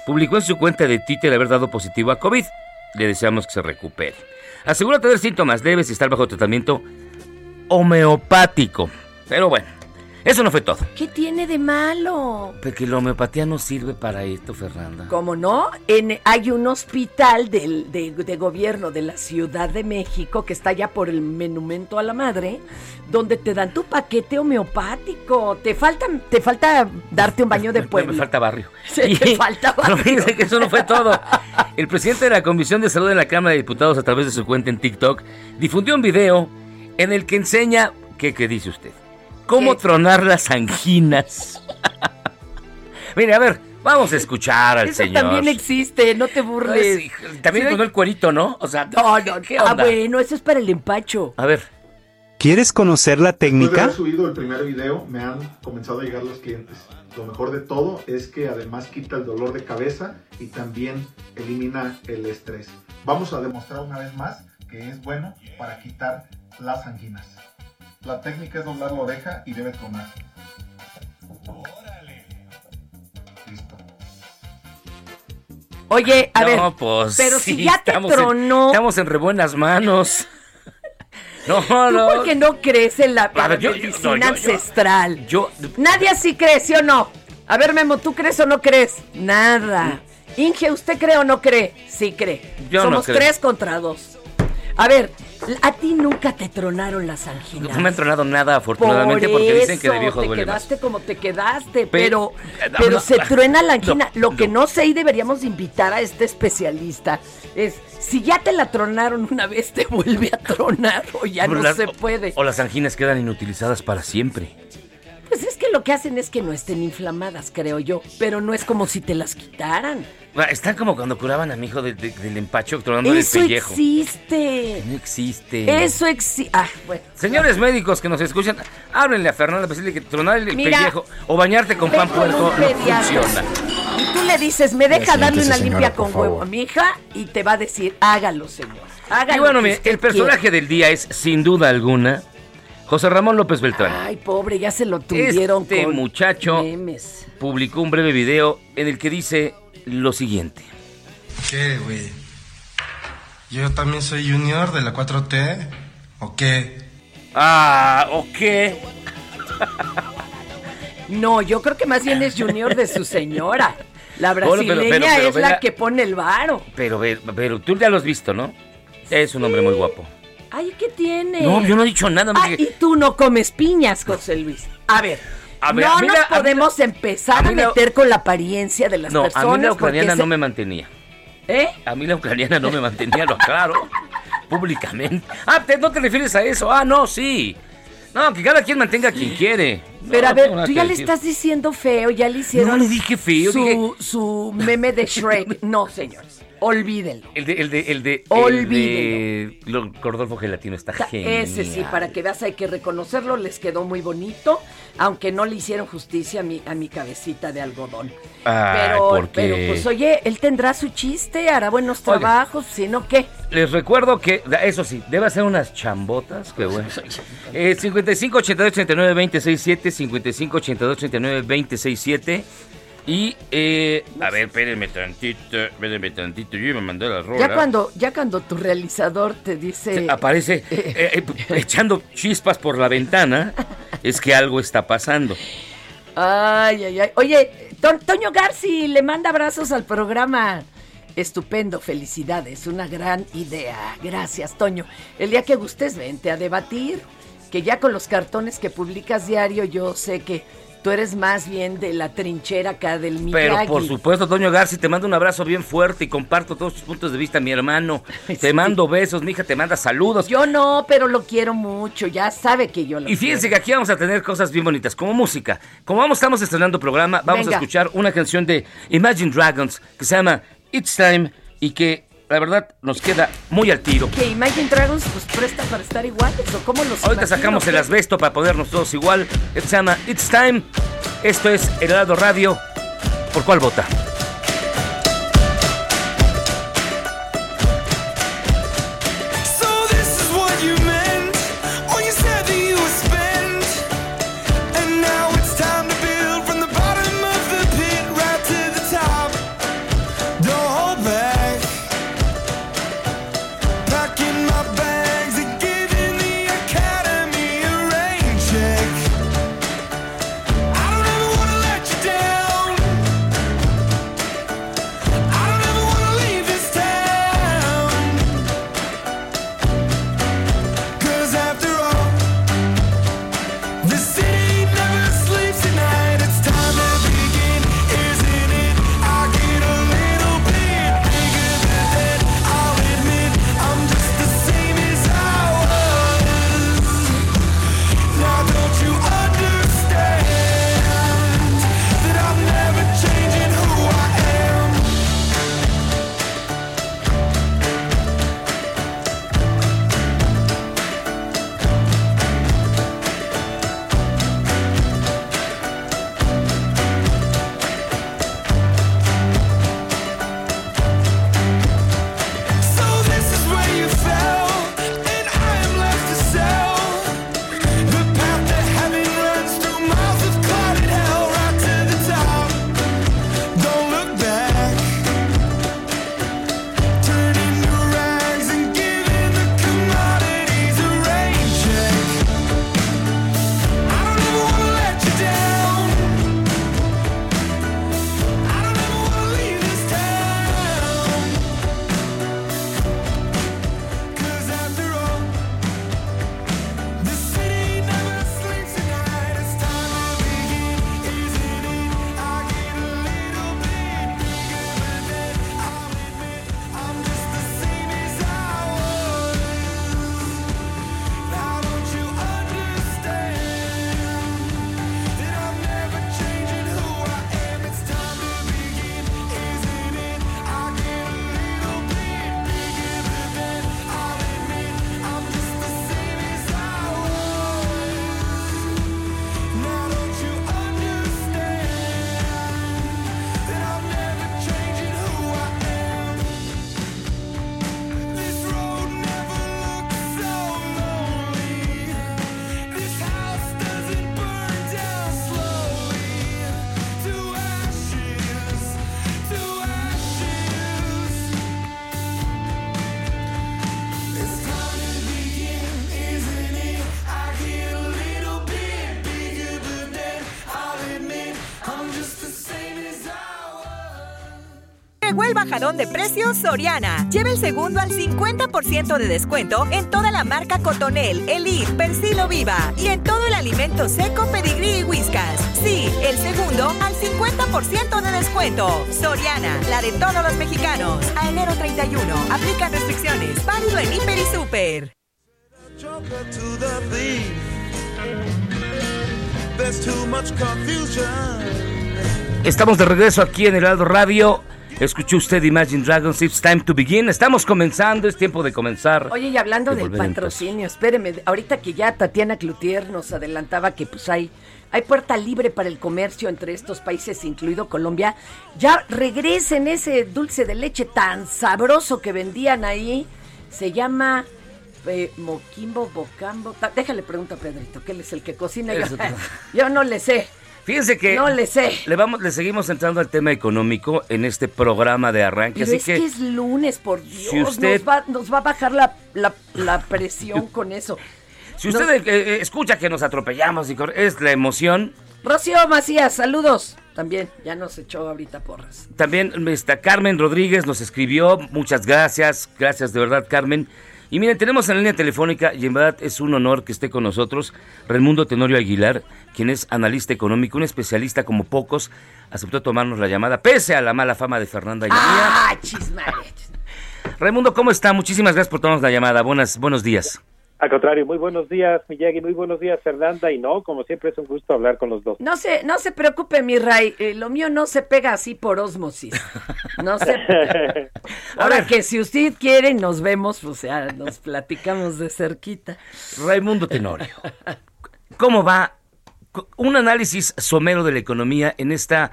publicó en su cuenta de Twitter haber dado positivo a COVID. Le deseamos que se recupere. Asegura tener síntomas leves y estar bajo tratamiento homeopático. Pero bueno, Eso no fue todo. ¿Qué tiene de malo? Porque la homeopatía no sirve para esto, Fernanda. ¿Cómo no? En, hay un hospital del, de, de gobierno de la Ciudad de México que está ya por el Monumento a la Madre, donde te dan tu paquete homeopático. Te falta, te falta darte un baño de pueblo. Me falta barrio. Sí, te falta Pero barrio. que eso no fue todo. El presidente de la Comisión de Salud de la Cámara de Diputados, a través de su cuenta en TikTok, difundió un video en el que enseña, ¿qué, qué dice usted? Cómo tronar las anginas. Mire, a ver, vamos a escuchar al Eso señor. también existe, no te burles. También Sí, con el cuerito, ¿no? O sea, No, no, ¿qué ah, onda? bueno, eso es para el empacho. A ver. ¿Quieres conocer la Después de técnica? haber subido el primer video, me han comenzado a llegar los clientes. Lo mejor de todo es que además quita el dolor de cabeza y también elimina el estrés. Vamos a demostrar una vez más que es bueno para quitar las anginas. La técnica es doblar la oreja y debe tronar. Listo. Oye, a no, ver, pues, pero sí, si ya te estamos en- tronó, estamos en re buenas manos. No, ¿tú no. por qué no crees en la, ver, yo- yo- medicina no, yo- yo- ancestral? Yo, Nadie así cree, ¿sí o no? A ver, Memo, ¿tú crees o no crees? Nada. Inge, ¿usted cree o no cree? Sí cree. Yo no Somos creo. tres contra dos. A ver, a ti nunca te tronaron las anginas. no me han tronado nada, afortunadamente, Por porque dicen que de viejo te duele más. quedaste como te quedaste, Pe- pero, eh, no, pero no, se ah, truena la angina. no, Lo que no sé y deberíamos invitar a este especialista es si ya te la tronaron una vez, te vuelve a tronar o ya Pero no las- se puede. O las anginas quedan inutilizadas para siempre. Pues es que lo que hacen es que no estén inflamadas, creo yo, pero no es como si te las quitaran. Ah, Están como cuando curaban a mi hijo de- de- del empacho tronándole el Eso pellejo. existe. No existe. Eso existe. Ah, bueno. Señores médicos que nos escuchan, háblenle a Fernanda para decirle que tronar el Mira, pellejo o bañarte con pan puerco no funciona. Y tú le dices, me deja darle una limpia con huevo favor. a mi hija y te va a decir, hágalo, señor. Hágalo. Y bueno, mire, el personaje quiera". del día es, sin duda alguna, José Ramón López Beltrán. Ay, pobre, ya se lo tundieron Este con muchacho memes. publicó un breve video en el que dice lo siguiente. ¿Qué, güey? ¿Yo también soy junior de la 4T? ¿O qué? Ah, ¿o qué? No, yo creo que más bien es junior de su señora. La Bueno, pero- brasileña pero- pero es la que pone el varo. Pero, pero tú ya lo has visto, ¿no? Es un hombre muy guapo. Ay, ¿qué tiene? No, yo no he dicho nada. Ah, y tú no comes piñas, José Luis. A ver, A ver, no a mí nos la- a mí podemos empezar a a, mí la- meter con la apariencia de las No, personas. a mí la ucraniana no me mantenía. ¿Eh? A mí la ucraniana no me mantenía, lo aclaro. públicamente. Ah, ¿te- ¿no te refieres a eso? Ah, no, sí. No, que cada quien mantenga a quien quiere. No, Pero a ver, tú ya le decir. estás diciendo feo, ya le hicieron. No le dije feo, su, dije- su meme de Shrek. No, señores, olvídenlo. El de, el de, el de, Olvídelo. el de lo- Rodolfo Gelatino está genial. Ese sí, para que veas, hay que reconocerlo, les quedó muy bonito, aunque no le hicieron justicia a mi, a mi cabecita de algodón. Ay, pero, pero, pues oye, él tendrá su chiste, hará buenos trabajos, si no, ¿qué? Les recuerdo que, eso sí, debe hacer unas chambotas, que bueno. Eh, 55 82 39 26 7, 55 82 39 26 7. Y, eh, a ver, espérenme tantito, espérenme tantito, yo me mandé la rola. Ya cuando, ya cuando tu realizador te dice... Aparece eh, eh, echando chispas por la ventana, es que algo está pasando. Ay, ay, ay. Oye, To- Toño Garci le manda abrazos al programa. Estupendo, felicidades, una gran idea. Gracias, Toño. El día que gustes, vente a debatir. Que ya con los cartones que publicas diario, yo sé que tú eres más bien de la trinchera acá del Pero Miyagi. por supuesto, Toño Garci, te mando un abrazo bien fuerte y comparto todos tus puntos de vista, mi hermano. Te mando besos, mi hija te manda saludos. Yo no, pero lo quiero mucho. Ya sabe que yo lo Y fíjense quiero. que aquí vamos a tener cosas bien bonitas, como música. Como vamos, estamos estrenando programa, vamos Venga. a escuchar una canción de Imagine Dragons que se llama It's Time y que la verdad nos queda muy al tiro. Que Imagine Dragons pues presta para estar iguales o cómo los Ahorita imagino? sacamos el ¿Qué? asbesto para ponernos todos igual. Se llama It's Time. Esto es El Helado Radio. ¿Por cuál vota? El bajadón de precios Soriana. Lleva el segundo al 50% de descuento en toda la marca Cotonel, Elite, Persilo Viva y en todo el alimento seco, pedigrí y whiskas. Sí, el segundo al 50% de descuento. Soriana, la de todos los mexicanos. A enero 31. Aplica restricciones. Válido en Hiper y Super. Estamos de regreso aquí en Heraldo Radio. Escuchó usted Imagine Dragons, It's Time to Begin. Estamos comenzando, es tiempo de comenzar. Oye, y hablando de del patrocinio, espéreme, ahorita que ya Tatiana Cloutier nos adelantaba que pues hay, hay puerta libre para el comercio entre estos países, incluido Colombia, ya regresen ese dulce de leche tan sabroso que vendían ahí. Se llama eh, Moquimbo, Bocambo. Déjale pregunta a Pedrito, que él es el que cocina. Yo no le sé. Fíjense que No le sé. le vamos, le seguimos entrando al tema económico en este programa de arranque, Pero así es que, que, es lunes, por Dios. si usted- nos, va, nos va a bajar la, la, la presión con eso. si usted eh, eh, escucha que nos atropellamos y es la emoción, Rocío Macías, saludos. También, ya nos echó ahorita porras. También está Carmen Rodríguez nos escribió, muchas gracias, gracias de verdad Carmen. Y miren, tenemos en la línea telefónica, y en verdad es un honor que esté con nosotros, Raimundo Tenorio Aguilar, quien es analista económico, un especialista como pocos, aceptó tomarnos la llamada, pese a la mala fama de Fernanda y. ¡Ah, chismare! Raimundo, ¿cómo está? Muchísimas gracias por tomarnos la llamada, Buenas, buenos días. Al contrario, muy buenos días, Miyagi, muy buenos días, Fernanda, y no, como siempre es un gusto hablar con los dos. No se, no se preocupe, mi Ray, eh, lo mío no se pega así por ósmosis. No se... Ahora que si usted quiere nos vemos, o sea, nos platicamos de cerquita. Raimundo Tenorio, ¿cómo va un análisis somero de la economía en esta,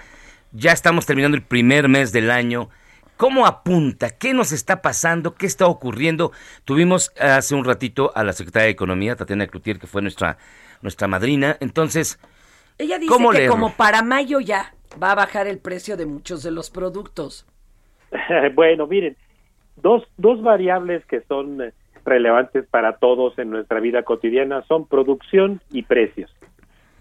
ya estamos terminando el primer mes del año, ¿cómo apunta? ¿Qué nos está pasando? ¿Qué está ocurriendo? Tuvimos hace un ratito a la secretaria de Economía, Tatiana Cloutier, que fue nuestra, nuestra madrina, entonces, Ella dice ¿Cómo que leerlo? como para mayo ya va a bajar el precio de muchos de los productos. bueno, miren, dos, dos variables que son eh, relevantes para todos en nuestra vida cotidiana son producción y precios.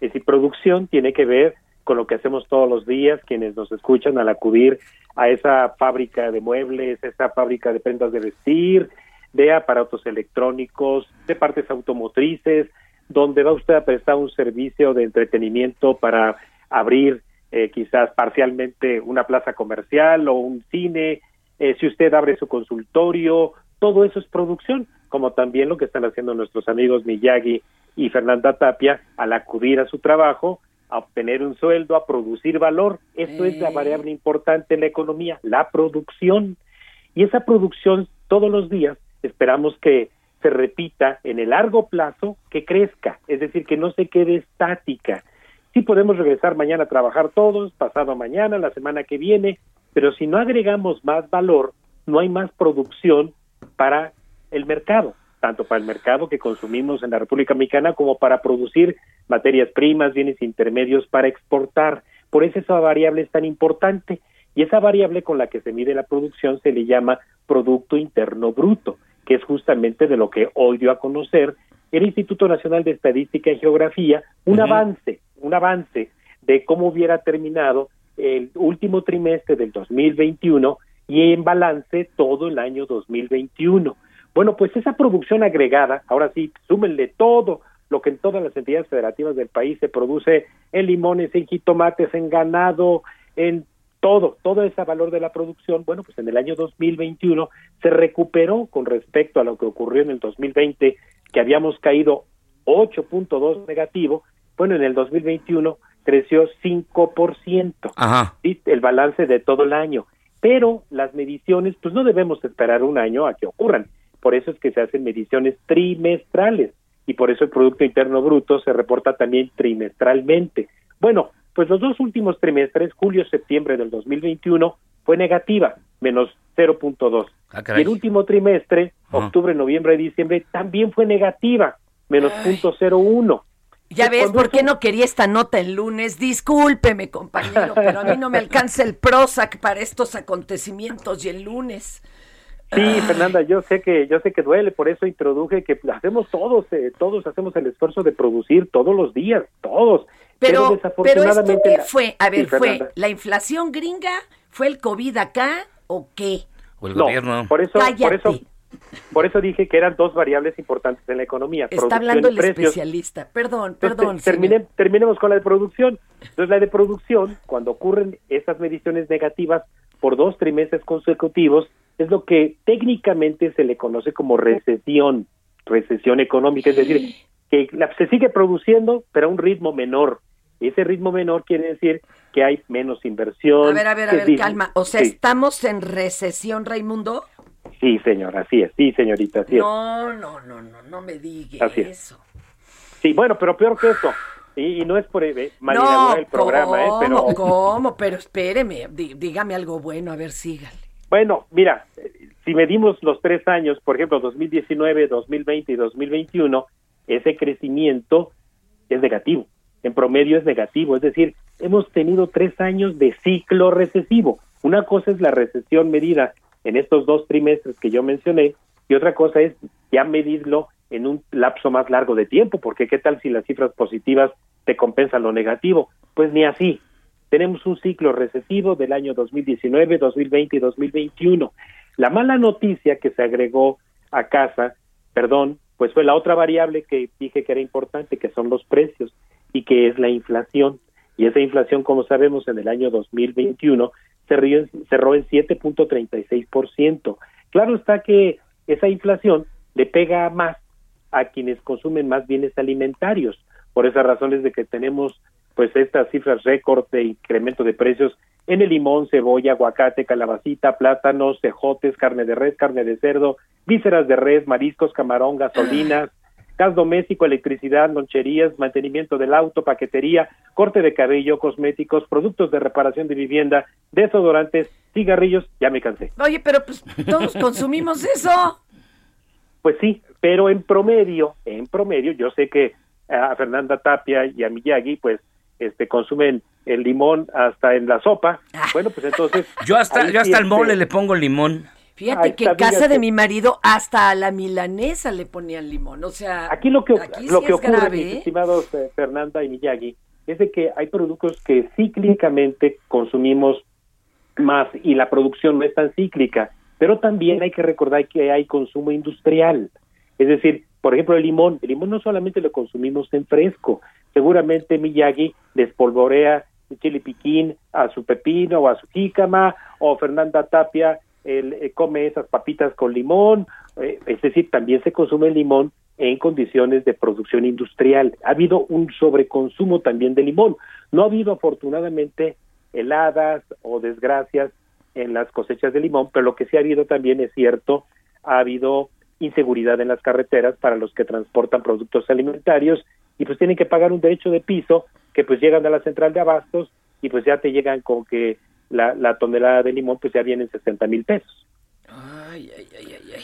Es decir, producción tiene que ver con lo que hacemos todos los días, quienes nos escuchan al acudir a esa fábrica de muebles, esa fábrica de prendas de vestir, de aparatos electrónicos, de partes automotrices, donde va usted a prestar un servicio de entretenimiento para abrir eh, quizás parcialmente una plaza comercial o un cine, eh, si usted abre su consultorio, todo eso es producción, como también lo que están haciendo nuestros amigos Miyagi y Fernanda Tapia al acudir a su trabajo, a obtener un sueldo, a producir valor. Eso es la variable importante en la economía, la producción. Y esa producción todos los días esperamos que se repita en el largo plazo, que crezca, es decir, que no se quede estática. Sí podemos regresar mañana a trabajar todos, pasado mañana, la semana que viene, pero si no agregamos más valor, no hay más producción para el mercado, tanto para el mercado que consumimos en la República Mexicana como para producir materias primas, bienes intermedios para exportar. Por eso esa variable es tan importante y esa variable con la que se mide la producción se le llama Producto Interno Bruto, que es justamente de lo que hoy dio a conocer el Instituto Nacional de Estadística y Geografía, un avance, un avance de cómo hubiera terminado el último trimestre del 2021 y en balance todo el año 2021. Bueno, pues esa producción agregada, ahora sí, súmenle todo lo que en todas las entidades federativas del país se produce en limones, en jitomates, en ganado, en todo, todo ese valor de la producción, bueno, pues en el año 2021 se recuperó con respecto a lo que ocurrió en el 2020, que habíamos caído 8.2 negativo, bueno, en el 2021 creció 5%. Ajá. ¿sí? el balance de todo el año. Pero las mediciones, pues no debemos esperar un año a que ocurran. Por eso es que se hacen mediciones trimestrales y por eso el Producto Interno Bruto se reporta también trimestralmente. Bueno, pues los dos últimos trimestres, julio-septiembre del 2021, fue negativa, menos 0.2. Ah, y el último trimestre, octubre, noviembre y diciembre, también fue negativa, menos 0.01. Ya ves por qué no quería esta nota el lunes. Discúlpeme, compañero, pero a mí no me alcanza el Prozac para estos acontecimientos y el lunes. Sí, Fernanda, yo sé que yo sé que duele, por eso introduje que hacemos todos, eh, todos hacemos el esfuerzo de producir todos los días, todos. Pero, pero esto desafortunadamente qué fue, a Sí, ver, fue Fernanda. la inflación gringa, fue el COVID acá, o qué? O el No, gobierno. Por eso, por eso, por eso dije que eran dos variables importantes en la economía. Está hablando el precios. especialista. Perdón, Entonces, perdón. termine- señor. terminemos con la de producción. Entonces, la de producción, cuando ocurren estas mediciones negativas por dos trimestres consecutivos, es lo que técnicamente se le conoce como recesión, recesión económica, es decir, que la- se sigue produciendo, pero a un ritmo menor. Ese ritmo menor quiere decir que hay menos inversión. A ver, a ver, a ver, calma. O sea, sí, ¿estamos en recesión, Raimundo? sí, señor, así es, sí, señorita, así es. No, no, no, no, no me digas Así es. eso. Sí, bueno, pero peor que eso. Y, y no es por eh, No, el programa, ¿eh? Pero ¿Cómo? Pero espéreme, dígame algo bueno, a ver, sígale. Bueno, mira, si medimos los tres años, por ejemplo, 2019, 2020 y 2021, ese crecimiento es negativo. En promedio es negativo. Es decir, hemos tenido tres años de ciclo recesivo. Una cosa es la recesión medida en estos dos trimestres que yo mencioné y otra cosa es ya medirlo en un lapso más largo de tiempo, porque qué tal si las cifras positivas te compensan lo negativo. Pues ni así. Tenemos un ciclo recesivo del año 2019, 2020 y 2021. La mala noticia que se agregó a casa, perdón, pues fue la otra variable que dije que era importante, que son los precios y que es la inflación. Y esa inflación, como sabemos, en el año 2021 cerró en, cerró en 7.36%. Claro está que esa inflación le pega más a quienes consumen más bienes alimentarios. Por esas razones de que tenemos pues estas cifras récord de incremento de precios en el limón, cebolla, aguacate, calabacita, plátanos, cejotes, carne de res, carne de cerdo, vísceras de res, mariscos, camarón, gasolinas, gas doméstico, electricidad, loncherías, mantenimiento del auto, paquetería, corte de cabello, cosméticos, productos de reparación de vivienda, desodorantes, cigarrillos, ya me cansé. Oye, pero pues todos consumimos eso. Pues sí, pero en promedio, en promedio, yo sé que a Fernanda Tapia y a Miyagi, pues, este, consumen el limón hasta en la sopa. Bueno, pues entonces. Yo hasta, yo hasta el mole este, le pongo limón. Fíjate que en casa de mi marido hasta a la milanesa le ponían limón. O sea, Aquí lo que, aquí lo sí que es ocurre, grave, mis ¿eh? estimados eh, Fernanda y Miyagi, es de que hay productos que cíclicamente consumimos más y la producción no es tan cíclica, pero también hay que recordar que hay consumo industrial. Es decir, por ejemplo, el limón, el limón no solamente lo consumimos en fresco, seguramente Miyagi despolvorea el chile piquín a su pepino o a su jícama, o Fernanda Tapia él, eh, come esas papitas con limón, eh, es decir, también se consume limón en condiciones de producción industrial. Ha habido un sobreconsumo también de limón. No ha habido afortunadamente heladas o desgracias en las cosechas de limón, pero lo que sí ha habido también es cierto, ha habido inseguridad en las carreteras para los que transportan productos alimentarios y pues tienen que pagar un derecho de piso que pues llegan a la central de abastos y pues ya te llegan con que la, la tonelada de limón pues ya viene en 60 mil pesos. Ay, ay, ay, ay, ay.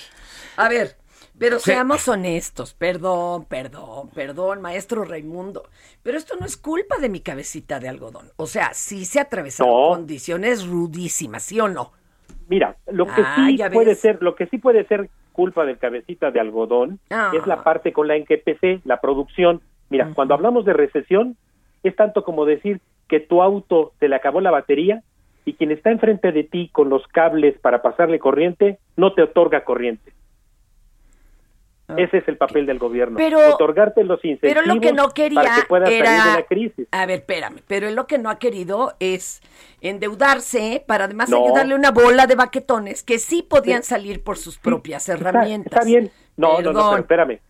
A ver, pero seamos honestos. Perdón, perdón, perdón, maestro Raimundo. Pero esto no es culpa de mi cabecita de algodón. O sea, sí se atravesaron No. condiciones rudísimas, ¿sí o no? Mira, lo que Ah, sí puede ves. ser, lo que sí puede ser culpa del cabecita de algodón Ah. es la parte con la en que empecé, la producción. Mira, cuando hablamos de recesión, es tanto como decir que tu auto se le acabó la batería y quien está enfrente de ti con los cables para pasarle corriente no te otorga corriente. Ese es el papel del gobierno, Ah. Pero- otorgarte los incentivos Pero lo que no quería para que puedas era... salir de la crisis. A ver, espérame. Pero él lo que no ha querido es endeudarse para además No. ayudarle una bola de baquetones que sí podían salir por sus propias herramientas. Está, bien. No, no, no, pero espérame.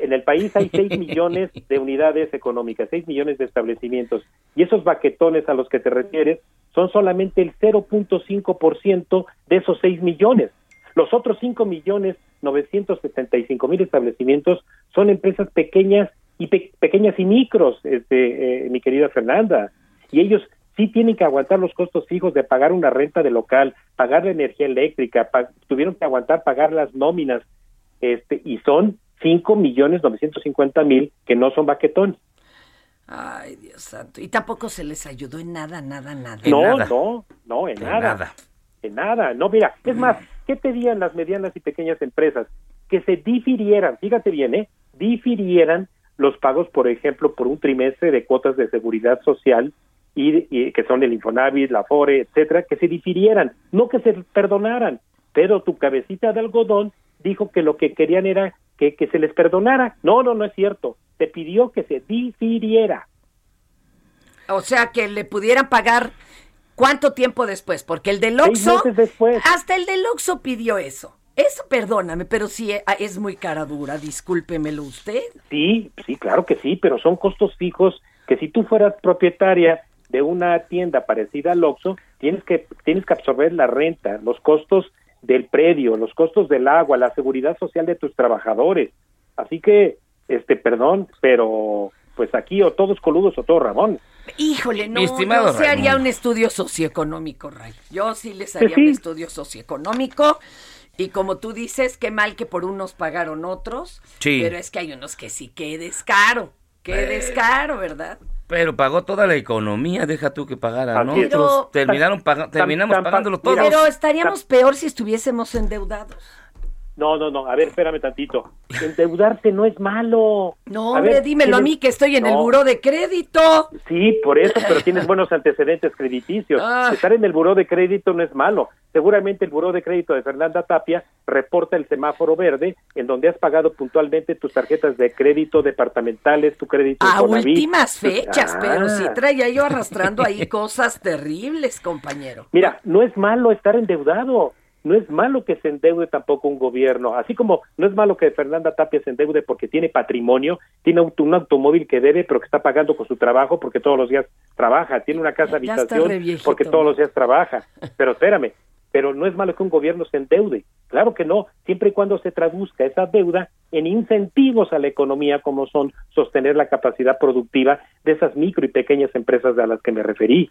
En el país hay 6 millones de unidades económicas, 6 millones de establecimientos. Y esos baquetones a los que te refieres son solamente el 0.5% de esos 6 millones. Los otros 5 millones 975 mil establecimientos son empresas pequeñas y pe- pequeñas y micros, este, eh, mi querida Fernanda. Y ellos sí tienen que aguantar los costos fijos de pagar una renta de local, pagar la energía eléctrica, pa- tuvieron que aguantar pagar las nóminas, este, y son 5 millones 950 mil que no son baquetones. Ay, Dios santo. Y tampoco se les ayudó en nada, nada, nada. no, no, no, en De nada. nada. En nada. No, mira, es más, ¿qué pedían las medianas y pequeñas empresas? Que se difirieran, fíjate bien, ¿eh? Difirieran los pagos, por ejemplo, por un trimestre de cuotas de seguridad social y, y que son el Infonavit, la Fore, etcétera, que se difirieran, no que se perdonaran. Pero tu cabecita de algodón dijo que lo que querían era que, que se les perdonara. No, no, no es cierto. Se pidió que se difiriera. O sea, que le pudieran pagar cuánto tiempo después, porque el del Oxxo, meses después. hasta el del Oxxo pidió eso. Eso, perdóname, pero sí eh, es muy cara dura, discúlpemelo usted. Sí, sí, claro que sí, pero son costos fijos que si tú fueras propietaria de una tienda parecida al Oxxo, tienes que tienes que absorber la renta, los costos del predio, los costos del agua, la seguridad social de tus trabajadores. Así que, este, perdón, pero pues aquí o todos coludos o todos Ramón. Híjole, no, estimado sí haría un estudio socioeconómico, Ray. Yo sí les Pues haría sí. un estudio socioeconómico. Y como tú dices, qué mal que por unos pagaron otros. Sí. Pero es que hay unos que sí, qué descaro. Qué Eh. descaro, ¿verdad? Pero pagó toda la economía, deja tú que otros. Pero- Terminaron paga- terminamos pagándolo todos. Pero estaríamos peor si estuviésemos endeudados. No, no, no, a ver, espérame tantito. Endeudarse no es malo. No, hombre, ver, dímelo a mí que estoy en el buró de crédito. Sí, por eso, pero tienes buenos antecedentes crediticios. Ah. Estar en el buró de crédito no es malo. Seguramente el buró de crédito de Fernanda Tapia reporta el semáforo verde en donde has pagado puntualmente tus tarjetas de crédito departamentales, tu crédito A últimas fechas, Ah. pero sí traía yo arrastrando ahí cosas terribles, compañero. Mira, no es malo estar endeudado. No es malo que se endeude tampoco un gobierno. Así como no es malo que Fernanda Tapia se endeude porque tiene patrimonio, tiene auto- un automóvil que debe, pero que está pagando con su trabajo porque todos los días trabaja. Tiene una casa Ya habitación viejito. porque todos los días trabaja. Pero espérame, pero no es malo que un gobierno se endeude. Claro que no, siempre y cuando se traduzca esa deuda en incentivos a la economía como son sostener la capacidad productiva de esas micro y pequeñas empresas a las que me referí.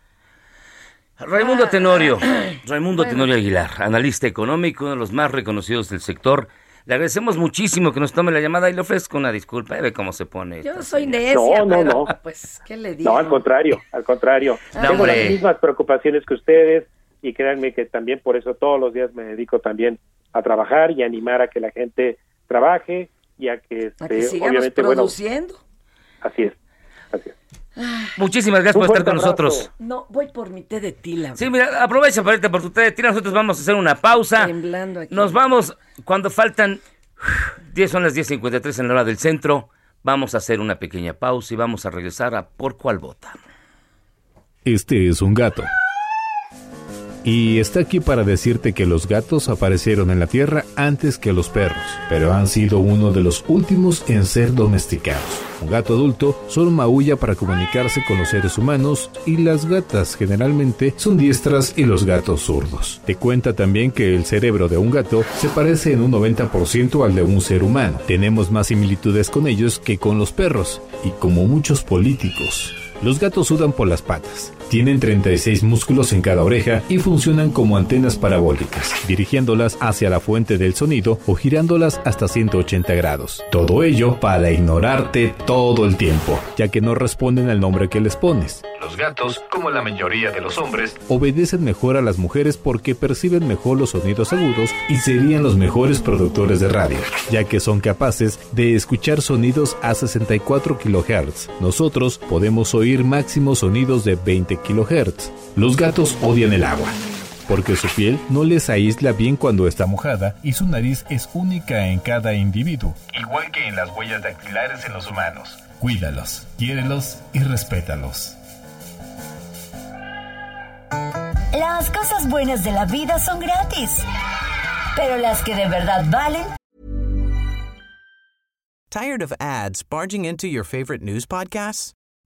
Raimundo Tenorio, Raimundo Tenorio Aguilar, analista económico, uno de los más reconocidos del sector. Le agradecemos muchísimo que nos tome la llamada y le ofrezco una disculpa. Ya ve cómo se pone. Yo soy necia, No, no, pero, no. pues, ¿qué le digo? No, al contrario, al contrario. No, Tengo hombre. las mismas preocupaciones que ustedes y créanme que también por eso todos los días me dedico también a trabajar y animar a que la gente trabaje y a que, A este, que sigamos obviamente, bueno, produciendo. así es, así es. Muchísimas gracias Un por estar con nosotros. No, voy por mi té de tila. Sí, mira, aprovecha para irte por tu té. Tira, nosotros vamos a hacer una pausa. Temblando aquí. Nos vamos cuando faltan 10, son las 10.53 en la hora del centro. Vamos a hacer una pequeña pausa y vamos a regresar a Por Cuál Vota. Este es un gato. Y está aquí para decirte que los gatos aparecieron en la Tierra antes que los perros, pero han sido uno de los últimos en ser domesticados. Un gato adulto solo maulla para comunicarse con los seres humanos y las gatas generalmente son diestras y los gatos zurdos. Te cuenta también que el cerebro de un gato se parece en un 90% al de un ser humano. Tenemos más similitudes con ellos que con los perros y como muchos políticos. Los gatos sudan por las patas. Tienen 36 músculos en cada oreja y funcionan como antenas parabólicas, dirigiéndolas hacia la fuente del sonido o girándolas hasta 180 grados. Todo ello para ignorarte todo el tiempo, ya que no responden al nombre que les pones. Los gatos, como la mayoría de los hombres, obedecen mejor a las mujeres porque perciben mejor los sonidos agudos y serían los mejores productores de radio, ya que son capaces de escuchar sonidos a 64 kHz. Nosotros podemos oír máximos sonidos de 20 kHz. Los gatos odian el agua. Porque su piel no les aísla bien cuando está mojada y su nariz es única en cada individuo, igual que en las huellas dactilares en los humanos. Cuídalos, quiérelos y respétalos. Las cosas buenas de la vida son gratis. Pero las que de verdad valen, Tired of ads barging into your favorite news podcasts?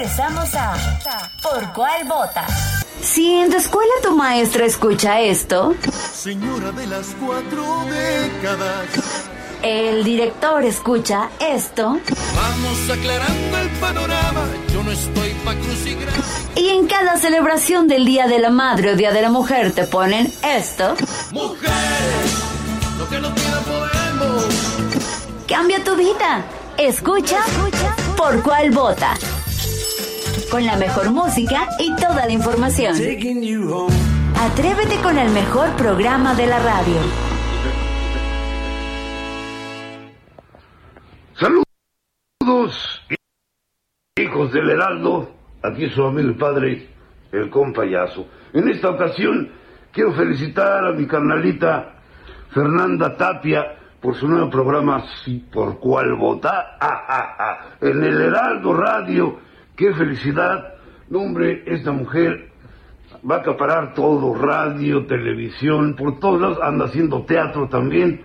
regresamos a ¿Por cuál vota? Si en tu escuela tu maestra escucha esto, Señora de las cuatro décadas, El director escucha esto. Vamos aclarando el panorama, yo no estoy pa' crucigra. Y en cada celebración del Día de la Madre o Día de la Mujer te ponen esto. Mujer, lo que no quiera podemos. Cambia tu vida. Escucha por cuál vota. Con la mejor música y toda la información. Atrévete con el mejor programa de la radio. Saludos, hijos del Heraldo. Aquí su amigo y padre, el compayazo. En esta ocasión quiero felicitar a mi carnalita Fernanda Tapia por su nuevo programa Sí, por cuál vota Ah, ah, ah. en el Heraldo Radio. Qué felicidad. No, hombre, esta mujer va a acaparar todo, radio, televisión, por todos lados, anda haciendo teatro también.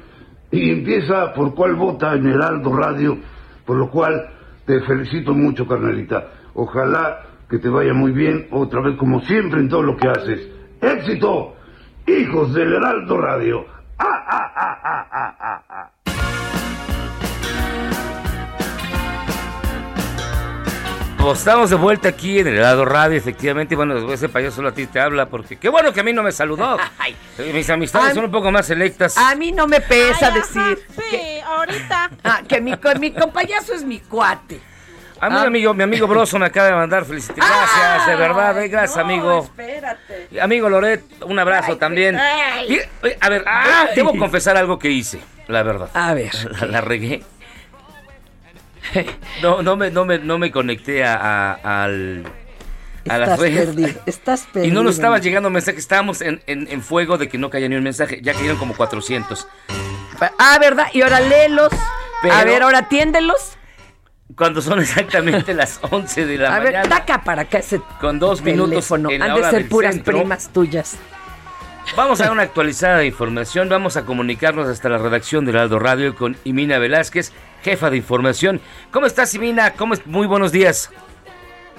Y empieza por cuál vota en Heraldo Radio, por lo cual te felicito mucho, carnalita. Ojalá que te vaya muy bien, otra vez como siempre en todo lo que haces. ¡Éxito! Hijos del Heraldo Radio. ¡Ah, ah, ah, ah, ah, ah, Pues estamos de vuelta aquí en el lado radio, efectivamente. Bueno, ese payaso solo a ti te habla porque qué bueno que a mí no me saludó. Mis amistades Ay. son un poco más selectas. A mí no me pesa decir Sí, ahorita. ah, que mi, mi compayazo es mi cuate. A mí, Ah. amigo, mi amigo Broso me acaba de mandar felicitaciones. Gracias, de verdad, eh, gracias, amigo. Espérate. Amigo Loret, un abrazo también. ay. A ver, Ay. debo confesar algo que hice, la verdad. A ver. La, la regué. No, no me, no me, no me conecté a, a- al, a las redes. perdido. Estás perdido. Y no nos estaban llegando mensajes, estábamos en, en- en fuego de que no caía ni un mensaje. Ya cayeron como 400. Ah, ¿verdad? Y ahora léelos. Pero- A ver, ahora atiéndelos. Cuando son exactamente las 11 de la A ver, mañana. taca para acá ese Con dos minutos teléfono. Han de ser puras centro. primas tuyas. Vamos a dar una actualizada de información. Vamos a comunicarnos hasta la redacción del Aldo Radio con Imina Velázquez, jefa de información. ¿Cómo estás, Imina? ¿Cómo es? Muy buenos días.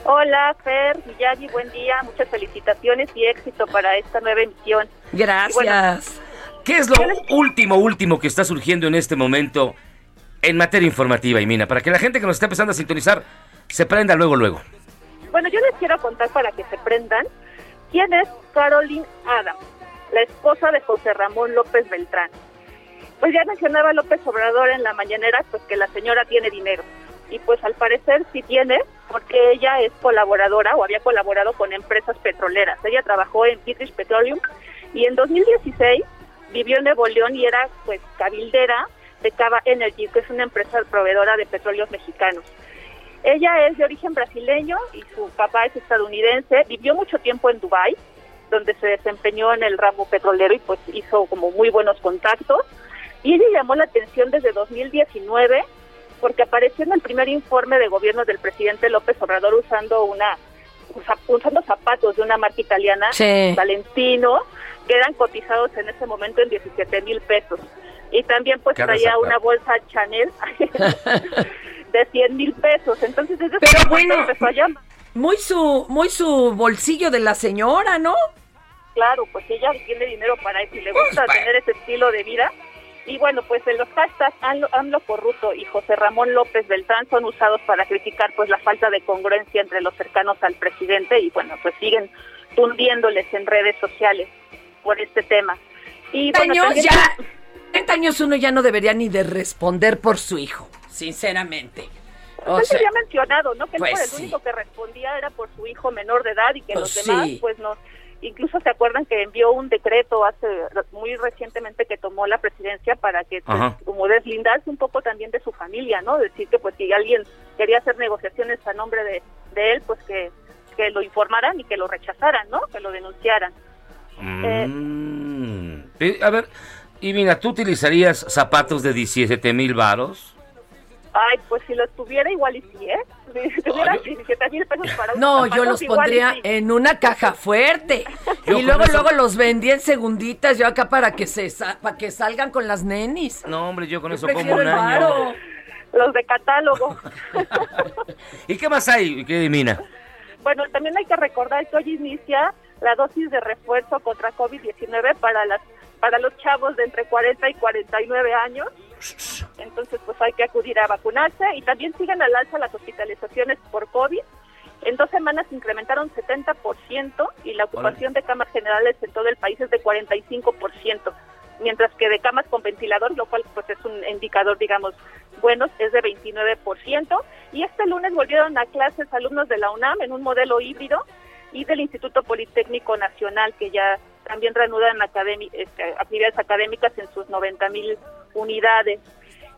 Hola, Fer, Miyagi, buen día, muchas felicitaciones y éxito para esta nueva emisión. Gracias. ¿Qué es lo último, último que está surgiendo en este momento en materia informativa, Imina? Para que la gente que nos está empezando a sintonizar se prenda luego, luego. Bueno, yo les quiero contar para que se prendan quién es Caroline Adams, la esposa de José Ramón López Beltrán. Pues ya mencionaba López Obrador en la mañanera, pues que la señora tiene dinero. Y pues al parecer sí tiene, porque ella es colaboradora o había colaborado con empresas petroleras. Ella trabajó en British Petroleum y en 2016 vivió en Nuevo León y era pues cabildera de Cava Energy, que es una empresa proveedora de petróleos mexicanos. Ella es de origen brasileño y su papá es estadounidense. Vivió mucho tiempo en Dubái, donde se desempeñó en el ramo petrolero y pues hizo como muy buenos contactos. Y ella llamó la atención desde 2019 porque apareció en el primer informe de gobierno del presidente López Obrador usando una usa- usando zapatos de una marca italiana, Sí. Valentino, que eran cotizados en ese momento en 17 mil pesos. Y también pues traía zapato. una bolsa Chanel de 100 mil pesos. Entonces desde ese Pero momento bueno, empezó a llamar. Muy su, muy su bolsillo de la señora, ¿no? Claro, pues ella tiene dinero para eso y le gusta tener ese estilo de vida. Y bueno, pues en los hashtags AMLO, AMLO corrupto y José Ramón López Beltrán son usados para criticar pues la falta de congruencia entre los cercanos al presidente y bueno, pues siguen tundiéndoles en redes sociales por este tema. Y bueno, años también- ya. 30 años uno ya no debería ni de responder por su hijo, sinceramente. O Pues se había mencionado, ¿no? Que él pues por el sí. único que respondía era por su hijo menor de edad y que Pues los demás, sí. pues no. Incluso se acuerdan que envió un decreto hace muy recientemente que tomó la presidencia para que pues, como deslindarse un poco también de su familia, ¿no? Decir que pues si alguien quería hacer negociaciones a nombre de, de él, pues que, que lo informaran y que lo rechazaran, ¿no? Que lo denunciaran. Mm. Eh, A ver, Imina, ¿tú utilizarías zapatos de 17 mil varos? Ay, pues si los tuviera igual y sí, ¿eh? Si tuviera 17 mil pesos para unos No, yo los pondría sí. en una caja fuerte. Yo y luego, eso- luego los vendía en segunditas yo acá para que se sa- para que salgan con las nenis. No, hombre, yo con eso como un año. varo. Los de catálogo. ¿Y qué más hay, qué Imina? Bueno, también hay que recordar que hoy inicia la dosis de refuerzo contra COVID-19 para las para los chavos de entre 40 y 49 años. Entonces, pues hay que acudir a vacunarse y también siguen al alza las hospitalizaciones por COVID. En dos semanas incrementaron 70% y la ocupación de camas generales en todo el país es de 45%, mientras que de camas con ventilador, lo cual pues es un indicador, digamos, bueno, es de 29%. Y este lunes volvieron a clases alumnos de la UNAM en un modelo híbrido y del Instituto Politécnico Nacional, que ya también reanudan este, actividades académicas en sus 90 mil unidades.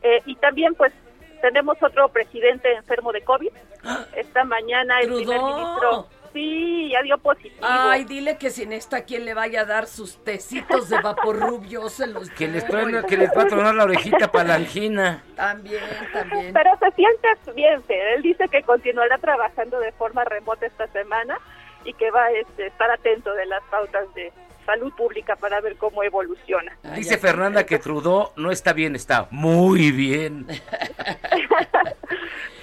Eh, y también, pues, tenemos otro presidente enfermo de COVID. Esta mañana el primer ministro, sí, ya dio positivo. Ay, dile que si necesita quien le vaya a dar sus tecitos de vapor rubio, se los Que les, truena- que les va a tronar la orejita para la angina. También, también. Pero se siente bien, Fer. Él dice que continuará trabajando de forma remota esta semana y que va a este, estar atento de las pautas de salud pública para ver cómo evoluciona. Dice Fernanda que Trudeau no está bien, está muy bien.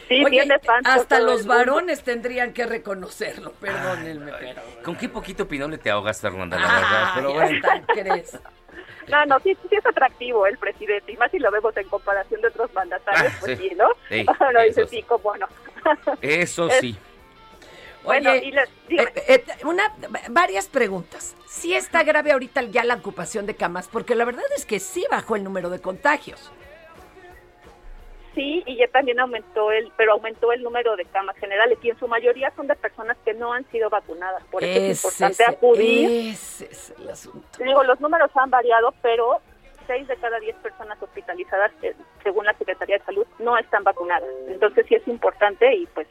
Sí, Oye, tiene fans por hasta los varones tendrían que reconocerlo, perdónenme, pero... ¿Con qué poquito pinole te ahogas, Fernanda, la Ah, verdad? Pero bueno. está, ¿crees? No, no, sí, sí es atractivo el presidente, y más si lo vemos en comparación de otros mandatarios, Ah, pues sí. sí, ¿no? Sí, no, dice eso sí, cómo no. Eso Es- sí. Bueno, Oye, y dígame. eh, eh, una, varias preguntas. Sí está grave ahorita ya la ocupación de camas, porque la verdad es que sí bajó el número de contagios. Sí, y ya también aumentó el, pero aumentó el número de camas generales y en su mayoría son de personas que no han sido vacunadas. Por eso es importante acudir. ese es el asunto. Digo, los números han variado, pero seis de cada diez personas hospitalizadas, eh, según la Secretaría de Salud, no están vacunadas. Entonces sí es importante y pues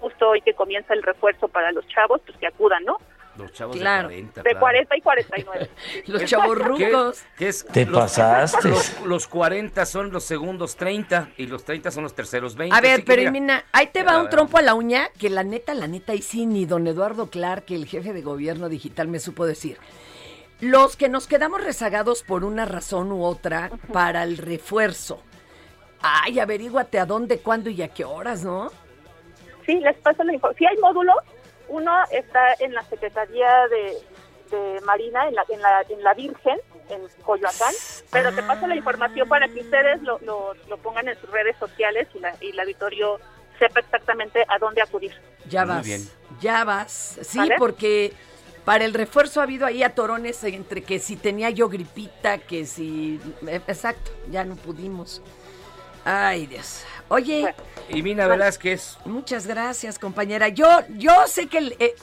justo hoy que comienza el refuerzo para los chavos, pues que acudan, ¿no? Los chavos Claro. de 40. De claro. 40 y 49. Los ¿Qué- chavorrucos. qué- qué es? Te Los- pasaste. Los, los 40 son los segundos 30 y los 30 son los terceros 20. A ver, pero mira, ahí te va a un ver. trompo a la uña que la neta, la neta, ahí sí, ni don Eduardo Clark, el jefe de gobierno digital, me supo decir. Los que nos quedamos rezagados por una razón u otra para el refuerzo. Ay, averíguate a dónde, cuándo y a qué horas, ¿no? Sí, les paso la información. Sí hay módulos. Uno está en la Secretaría de, de Marina, en la, en, la, en la Virgen, en Coyoacán, pero te paso la información para que ustedes lo, lo, lo pongan en sus redes sociales y, la, y el auditorio sepa exactamente a dónde acudir. Ya Muy vas. bien. Ya vas. Sí, ¿Vale? porque para el refuerzo ha habido ahí atorones entre que si tenía yo gripita, que si. eh, Exacto, ya no pudimos. Ay, Dios. Oye. Y Mina Velázquez. Muchas gracias, compañera. Yo, yo sé que eh,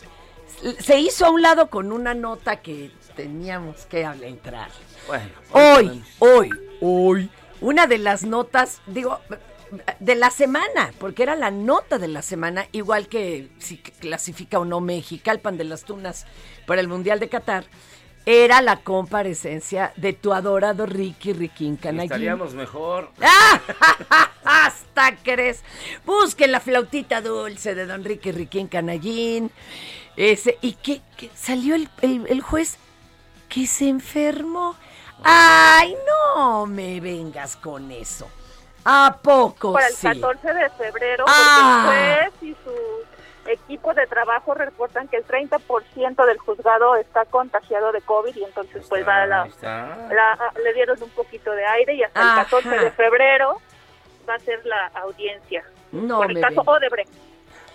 se hizo a un lado con una nota que teníamos que entrar. Bueno, Hoy, hoy, hoy, una de las notas, digo, de la semana, porque era la nota de la semana, igual que si clasifica o no Mexicalpan de las Tunas para el Mundial de Qatar, era la comparecencia de tu adorado Ricky Riquín Canallín. Estaríamos mejor. Hasta crees. Busquen la flautita dulce de Don Ricky Riquín Canallín. Ese, y que, que salió el, el- el juez que se enfermó. Ay, no me vengas con eso. ¿A poco Para el sí? 14 de febrero, Ah. porque el juez y su equipo de trabajo reportan que el 30% del juzgado está contagiado de COVID y entonces pues va a la, la- le dieron un poquito de aire y hasta Ajá. el 14 de febrero va a ser la audiencia No por el caso vengas. Odebrecht.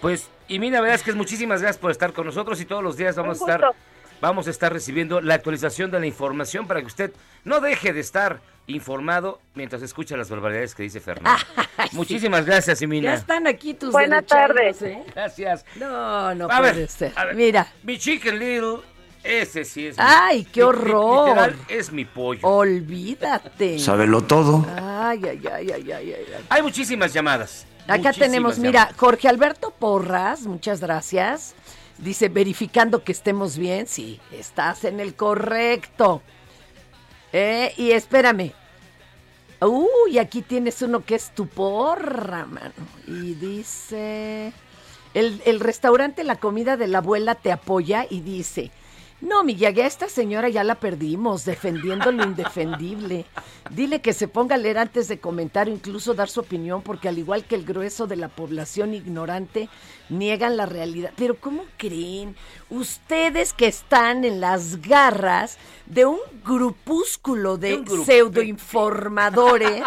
Pues, y Mina Velázquez, muchísimas gracias por estar con nosotros y todos los días vamos a estar gusto. Vamos a estar recibiendo la actualización de la información para que usted no deje de estar informado mientras escucha las barbaridades que dice Fernando. Muchísimas gracias, Ya Imina. están aquí tus Buenas derechairos, tardes. ¿eh? Gracias. No, no A puede ver, ser. a ver. Mira. Mi Chicken Little, ese sí es mi- Ay, qué li- li- horror. Literal, es mi pollo. Olvídate. Sábelo todo. Ay, ay, ay, ay, ay, ay, ay. Hay muchísimas llamadas. Acá muchísimas tenemos, mira, llamadas. Jorge Alberto Porras, muchas gracias. Dice, verificando que estemos bien. Sí, estás en el correcto. Eh, y espérame. Uy, aquí tienes uno que es tu porra, mano. Y dice, el, el restaurante La Comida de la Abuela te apoya y dice, No, Miyagi, a esta señora ya la perdimos, defendiendo lo indefendible. Dile que se ponga a leer antes de comentar o incluso dar su opinión, porque al igual que el grueso de la población ignorante, niegan la realidad. Pero ¿cómo creen? Ustedes que están en las garras de un grupúsculo de pseudoinformadores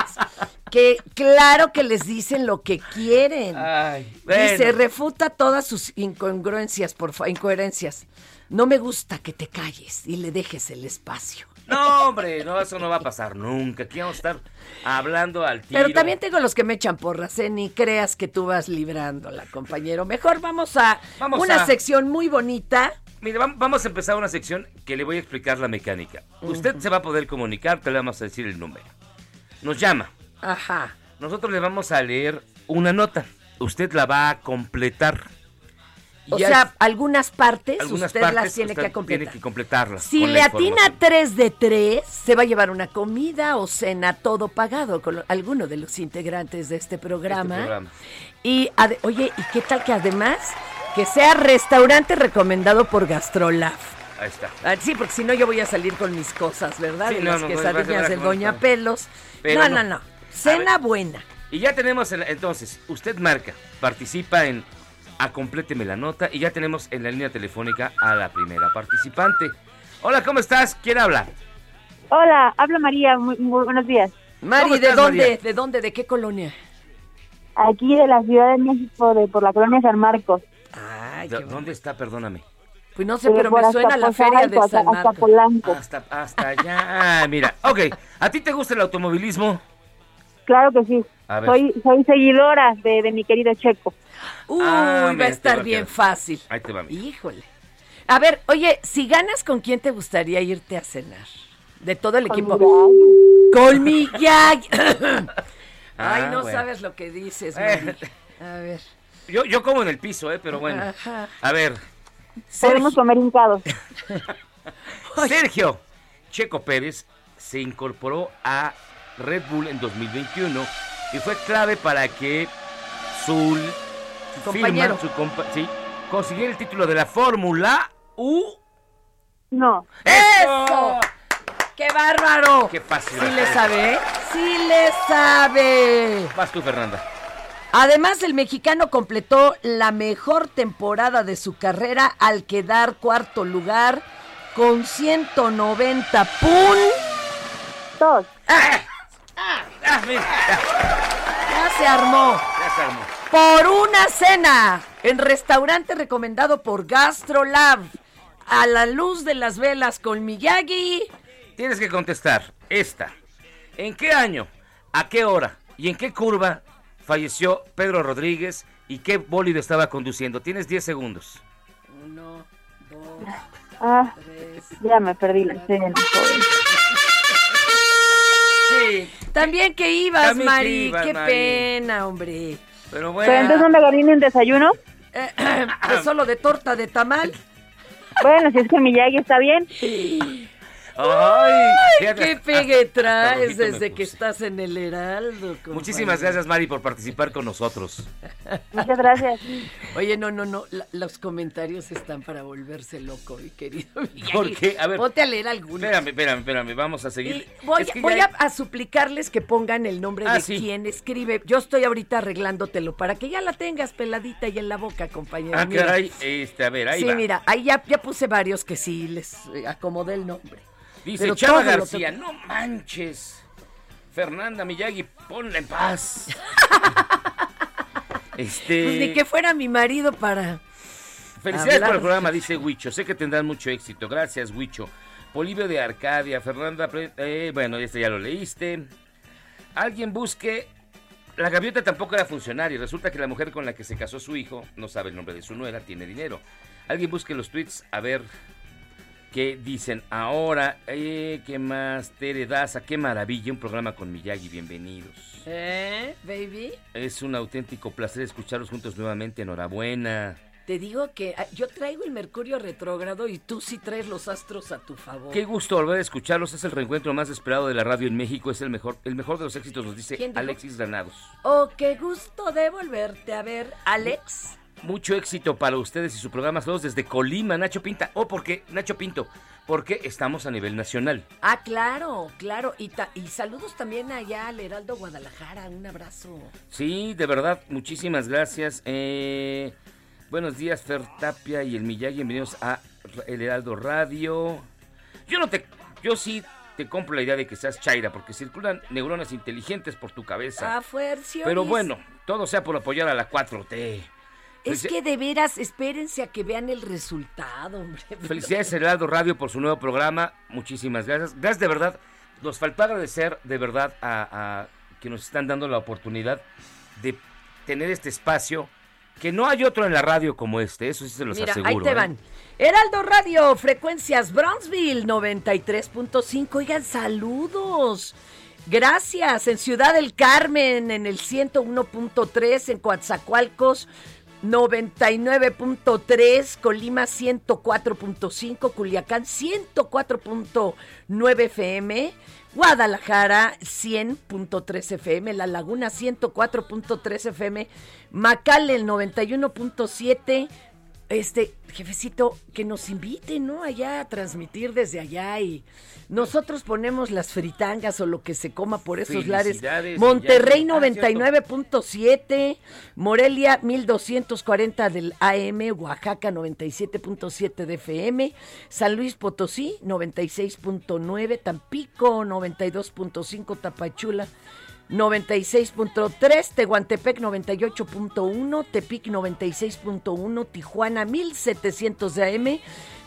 que claro que les dicen lo que quieren. Ay, Dice, bueno. refuta todas sus incongruencias, por incoherencias. No me gusta que te calles y le dejes el espacio. No, hombre, no, eso no va a pasar nunca. Aquí vamos a estar hablando al tiro. Pero también tengo los que me echan porras, ¿eh? Ni creas que tú vas librándola, compañero. Mejor vamos a Vamos una a- sección muy bonita. Mire, vam- vamos a empezar una sección que le voy a explicar la mecánica. Usted se va a poder comunicar, te le vamos a decir el número. Nos llama. Ajá. Nosotros le vamos a leer una nota. Usted la va a completar. O Ya sea, algunas partes algunas usted partes las tiene usted que completar. Tiene que completarlas. Si le atina información. 3 de 3, se va a llevar una comida o cena todo pagado con lo- alguno de los integrantes de este programa. Este programa. Y, oye, ¿y qué tal que además que sea restaurante recomendado por Gastrolab? Ahí está. Ah, Sí, porque si no yo voy a salir con mis cosas, ¿verdad? Sí, de no, las no, quesadillas del Doña. Pelos. No. no, no. Cena buena. Y ya tenemos, el- entonces, usted marca, participa en Acompléteme la nota y ya tenemos en la línea telefónica a la primera participante. Hola, ¿cómo estás? ¿Quién habla? Hola, habla María, muy, muy buenos días. Mari, ¿Cómo ¿de estás, dónde? María? ¿De dónde? ¿De qué colonia? Aquí de la Ciudad de México, de por la colonia San Marcos. Ay, ¿De- ¿Dónde está? Perdóname. Pues no sé, Pero me hasta suena la feria de hasta- San hasta Marcos. Polanco. Hasta, hasta allá. Ah, mira, ok. ¿A ti te gusta el automovilismo? Claro que sí. Soy, soy seguidora de, de mi querido Checo. Uy, Ah, va a estar va bien fácil. Ahí te va. mira. Híjole. A ver, oye, si ganas, ¿con quién te gustaría irte a cenar? De todo el Con equipo. mi Con mi Yagi. Ay, Ah, no bueno. sabes lo que dices, Eh. Mari. A ver. Yo, yo como en el piso, ¿eh? Pero bueno. Ajá. A ver, Podemos comer hincados. Sergio Checo Pérez se incorporó a Red Bull en 2021 y fue clave para que su Compañero. firma, su compa- sí, consiguiera el título de la Fórmula U. No. ¡Eso! ¡Qué bárbaro! Qué fácil. Sí le sabe, ¿eh? Sí le sabe. Vas tú, Fernanda. Además, el mexicano completó la mejor temporada de su carrera al quedar cuarto lugar con 190 puntos. Dos. Ah, mira, ya, se armó. ya se armó. Por una cena en restaurante recomendado por Gastrolab. A la luz de las velas con Miyagi. Tienes que contestar esta. ¿En qué año, a qué hora y en qué curva falleció Pedro Rodríguez y qué bólido estaba conduciendo? Tienes 10 segundos. Uno, dos, Ah, tres. ya me perdí la cena. joven. Sí, También que ibas, También que Mari. ibas, Qué Mari. pena, hombre. pero Pero bueno. entonces no me gané ni un desayuno. Eh, pues solo de torta de tamal. Bueno, si es que Miyagi está bien. Ay, fíjate, ¡Qué pegue traes desde que estás en el Heraldo! Muchísimas gracias, Mari, por participar con nosotros. Muchas gracias. Oye, no, no, no. la- los comentarios están para volverse loco, mi querido. ¿Por qué? A ver. Ponte a leer algunos. Espérame, espérame, espérame, vamos a seguir. Y voy, Es que voy a, a suplicarles que pongan el nombre Ah, de sí. quien escribe. Yo estoy ahorita arreglándotelo para que ya la tengas peladita y en la boca, compañero. Ah, Mira. caray, este, a ver, ahí sí, va. mira, ahí ya, ya puse varios que sí les eh, acomodé el nombre. Dice Pero Chava García, no manches. Fernanda Miyagi, ponla en paz. este. Pues ni que fuera mi marido para. Felicidades hablar por el programa, dice Huicho. Sé que tendrán mucho éxito. Gracias, Huicho. Polibio de Arcadia, Fernanda. Eh, bueno, este ya lo leíste. Alguien busque. La gaviota tampoco era funcionaria. Resulta que la mujer con la que se casó su hijo, no sabe el nombre de su nuera, tiene dinero. Alguien busque los tweets a ver qué dicen ahora. Eh, ¿Qué más? Tere Daza, qué maravilla. Un programa con Miyagi, bienvenidos. ¿Eh, baby? Es un auténtico placer escucharlos juntos nuevamente. Enhorabuena. Te digo que ah, yo traigo el Mercurio retrógrado y tú sí traes los astros a tu favor. Qué gusto volver a escucharlos. Es el reencuentro más esperado de la radio en México. Es el mejor, el mejor de los éxitos, nos dice. Alexis Granados. Oh, qué gusto de volverte a ver, Alex. Mucho éxito para ustedes y su programa. Saludos desde Colima, Nacho Pinta. O porque, Nacho Pinto, porque estamos a nivel nacional. Ah, claro, claro. Y, ta- y saludos también allá al Heraldo Guadalajara. Un abrazo. Sí, de verdad, muchísimas gracias. Eh, buenos días, Fer Tapia y el Miyagi. Bienvenidos a El Heraldo Radio. Yo no te. Yo sí te compro la idea de que seas Chaira, porque circulan neuronas inteligentes por tu cabeza. Ah, fuerza. Pero bueno, todo sea por apoyar a la 4T. Es que de veras, espérense a que vean el resultado, hombre. Felicidades Heraldo Radio por su nuevo programa. Muchísimas gracias. Gracias de verdad. Nos faltó agradecer de verdad a, a que nos están dando la oportunidad de tener este espacio. Que no hay otro en la radio como este, eso sí se los Mira, aseguro. ahí te ¿eh? van. Heraldo Radio, frecuencias Brownsville 93.5. Oigan, saludos. Gracias. En Ciudad del Carmen, en el 101.3, en Coatzacoalcos 99.3, Colima 104.5, Culiacán 104.9 FM, Guadalajara 100.3 FM, La Laguna 104.3 FM, Macal el 91.7. Este, jefecito, que nos invite, ¿no? Allá a transmitir desde allá y nosotros ponemos las fritangas o lo que se coma por esos lares. Monterrey Miyagi. Ah, 99.7, Morelia 1240 del AM, Oaxaca 97.7 de FM, San Luis Potosí 96.9, Tampico 92.5, Tapachula 96.3, Tehuantepec 98.1, Tepic 96.1, Tijuana 1700 de AM,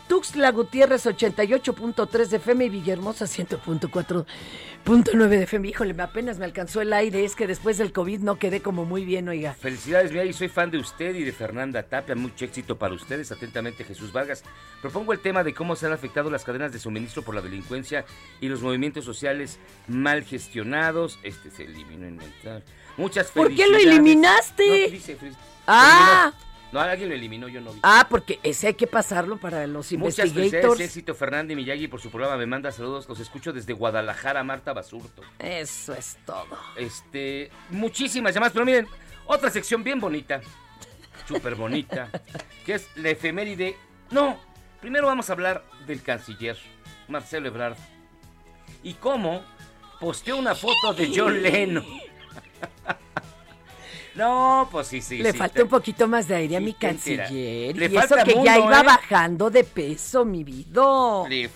Tuxtla Gutiérrez 88.3 de FM y Villahermosa 100.4.9 de FM. Híjole, apenas me alcanzó el aire, es que después del COVID no quedé como muy bien, oiga. Felicidades, Miyagi. Soy fan de usted y de Fernanda Tapia. Mucho éxito para ustedes. Atentamente, Jesús Vargas. Propongo el tema de cómo se han afectado las cadenas de suministro por la delincuencia y los movimientos sociales mal gestionados. Este se eliminó en mental. Muchas ¿Por qué lo felicidades. eliminaste? No, dice, fel- Ah. eliminó. No, alguien lo eliminó, yo no vi. Ah, porque ese hay que pasarlo para los Muchas investigators. éxito Fernanda y Miyagi por su programa. Me manda saludos. Los escucho desde Guadalajara, Marta Basurto. Eso es todo. Este, muchísimas llamadas, pero miren, otra sección bien bonita, súper bonita, que es la efeméride. No, primero vamos a hablar del canciller, Marcelo Ebrard, y cómo posteó una foto de John Lennon. No, pues sí, sí. Le sí, falta te- un poquito más de aire a mi canciller. Le y eso falta que ya iba ¿eh? bajando de peso, mi vida. Le y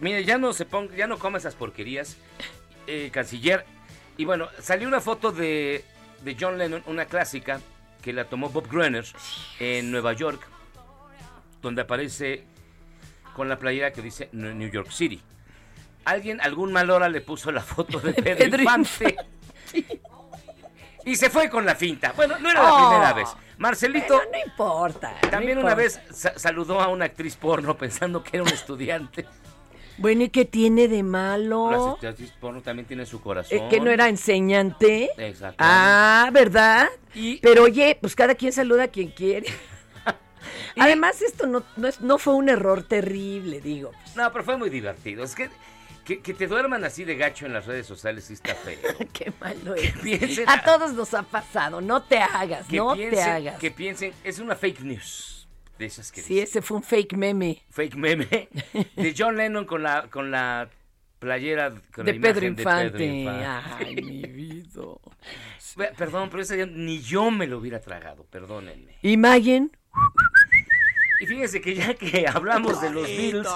Mire, ya no se ponga, ya no come esas porquerías, eh, canciller. Y bueno, salió una foto de, de John Lennon, una clásica, que la tomó Bob Gruner en Nueva York, donde aparece con la playera que dice New New York City. Alguien, algún mal hora le puso la foto de Pedro, Pedro Infante. Y se fue con la finta. Bueno, no era la Oh. primera vez. Marcelito Bueno, no importa. también no una vez sa- saludó a una actriz porno pensando que era un estudiante. Bueno, ¿y qué tiene de La malo? actriz porno también tiene su corazón. Eh, ¿Que no era enseñante? Exacto. Ah, ¿verdad? Y- Pero oye, pues cada quien saluda a quien quiere. Además, esto no, no, es- no fue un error terrible, digo. No, pero fue muy divertido. Es que, que, que te duerman así de gacho en las redes sociales sí está feo. Qué malo es. piensen- A todos nos ha pasado, no te hagas, no te hagas. que piensen, es una fake news. De esas que Sí, ese fue un fake meme. fake meme de John Lennon con la con la playera con De la Pedro de Infante. Pedro Infante. Ay, mi vida. Perdón, pero ese día ni yo me lo hubiera tragado, perdónenme. Imagine. Y fíjense que ya que hablamos de los Beatles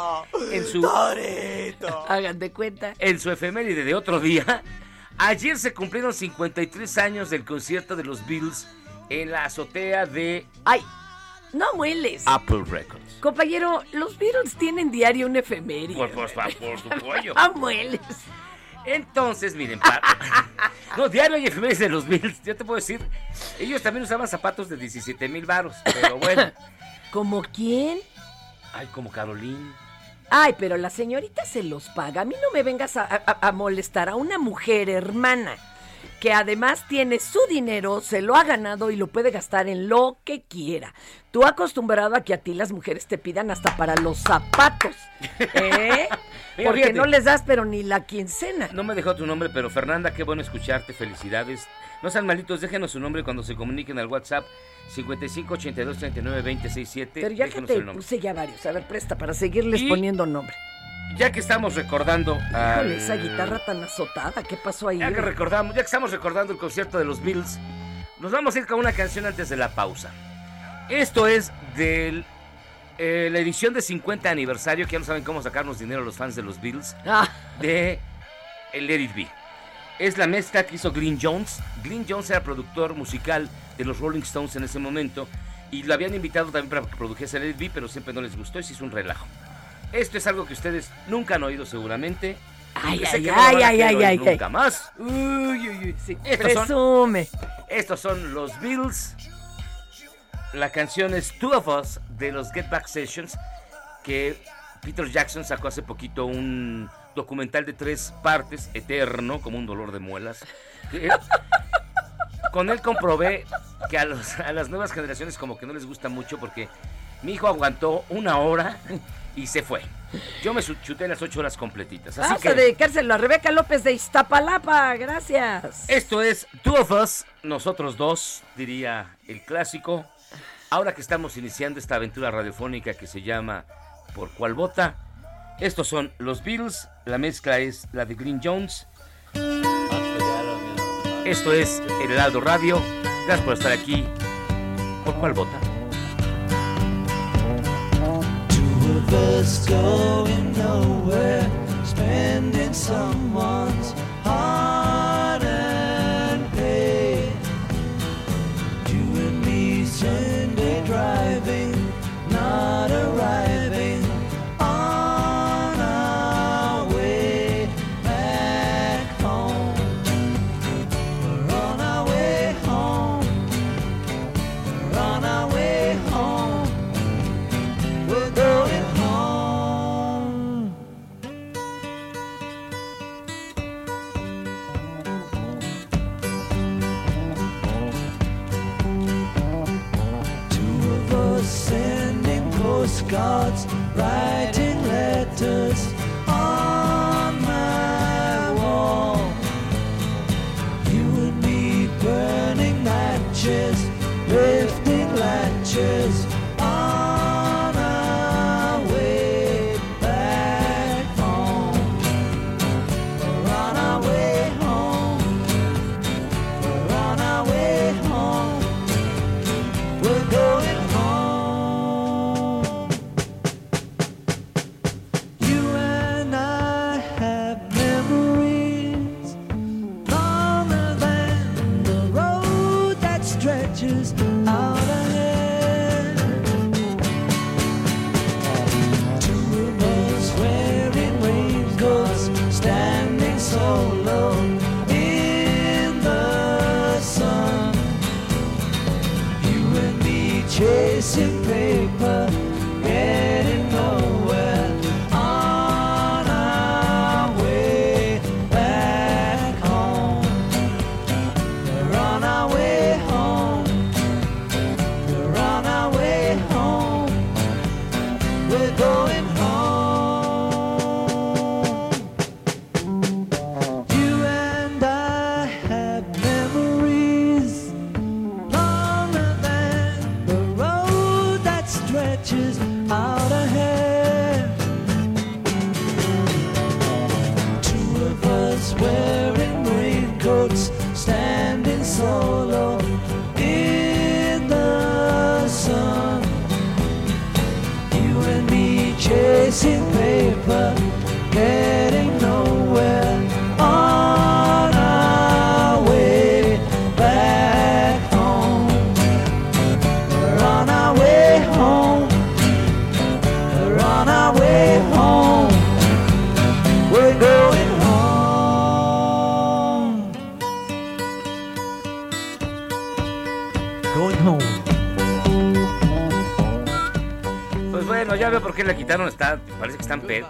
en su Hagan de cuenta. en su efeméride de otro día, ayer se cumplieron 53 años del concierto de los Beatles en la azotea de Ay, no mueles. Apple Records. Compañero, los Beatles tienen diario un efeméride. Por, por favor, por su pollo. No mueles. Entonces, miren, pa- no, diario hay efemérides de los Beatles. Yo te puedo decir, ellos también usaban zapatos de 17 mil varos, pero bueno. ¿Como quién? Ay, como Caroline. Ay, pero la señorita se los paga. A mí no me vengas a, a- a molestar a una mujer hermana que además tiene su dinero, se lo ha ganado y lo puede gastar en lo que quiera. Tú acostumbrado a que a ti las mujeres te pidan hasta para los zapatos, ¿eh? Mira, Porque fíjate. no les das pero ni la quincena. No me dejó tu nombre, pero Fernanda, qué bueno escucharte. Felicidades. No sean malitos, déjenos su nombre cuando se comuniquen al WhatsApp 55 82 39 267. Pero ya que te puse ya varios, a ver, presta para seguirles poniendo nombre. Ya que estamos recordando Híjole, esa guitarra tan azotada, ¿qué pasó ahí? Ya que recordamos, ya que estamos recordando el concierto de los Bills, nos vamos a ir con una canción antes de la pausa. Esto es de la edición de 50 aniversario, que ya no saben cómo sacarnos dinero los fans de los Bills, Ah. de el Let It Be. Es la mezcla que hizo Glyn Jones. Glyn Jones era productor musical de los Rolling Stones en ese momento y lo habían invitado también para que produjese el Be, pero siempre no les gustó y se hizo un relajo. Esto es algo que ustedes nunca han oído seguramente. Ay, ay, no ay, ay, ay, Nunca ay. más. Uy, uy, uy, sí. Estos son- Presume. Estos son los Bills. La canción es Two of Us de los Get Back Sessions, que Peter Jackson sacó hace poquito un documental de tres partes, eterno, como un dolor de muelas. Con él comprobé que a, los- a las nuevas generaciones como que no les gusta mucho porque mi hijo aguantó una hora y se fue. Yo me chuté las ocho horas completitas. Así Vamos que a dedicárselo a Rebeca López de Iztapalapa, gracias. esto es Two of Us, nosotros dos, diría el clásico. Ahora que estamos iniciando esta aventura radiofónica que se llama Por cuál vota, estos son los Beatles, la mezcla es la de Green Jones. Esto es El Heraldo Radio. Gracias por estar aquí. ¿Por cuál vota? Two postcards, writing letters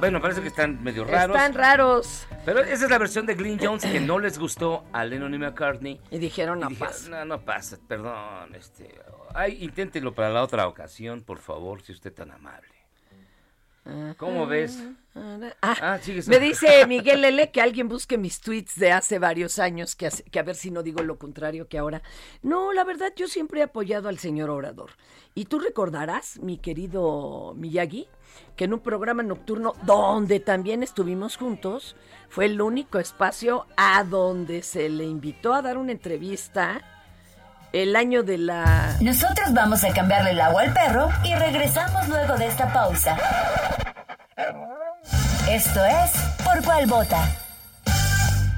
bueno, parece que están medio raros. Están raros. Pero esa es la versión de Glyn Jones que no les gustó a Lennon y McCartney. Y dijeron, no dije, pasa. No, no pasa, perdón. Este, ay, inténtelo para la otra ocasión, por favor, si usted tan amable. ¿Cómo ves? Ah, sigue me dice Miguel Lele que alguien busque mis tweets de hace varios años, que, hace- que a ver si no digo lo contrario que ahora. No, la verdad, yo siempre he apoyado al señor Obrador. Y tú recordarás, mi querido Miyagi, que en un programa nocturno donde también estuvimos juntos, fue el único espacio a donde se le invitó a dar una entrevista el año de la... Nosotros vamos a cambiarle el agua al perro y regresamos luego de esta pausa. Esto es Por cuál vota.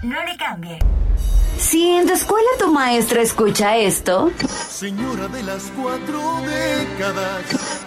No le cambie. Si en tu escuela tu maestra escucha esto, Señora de las cuatro décadas.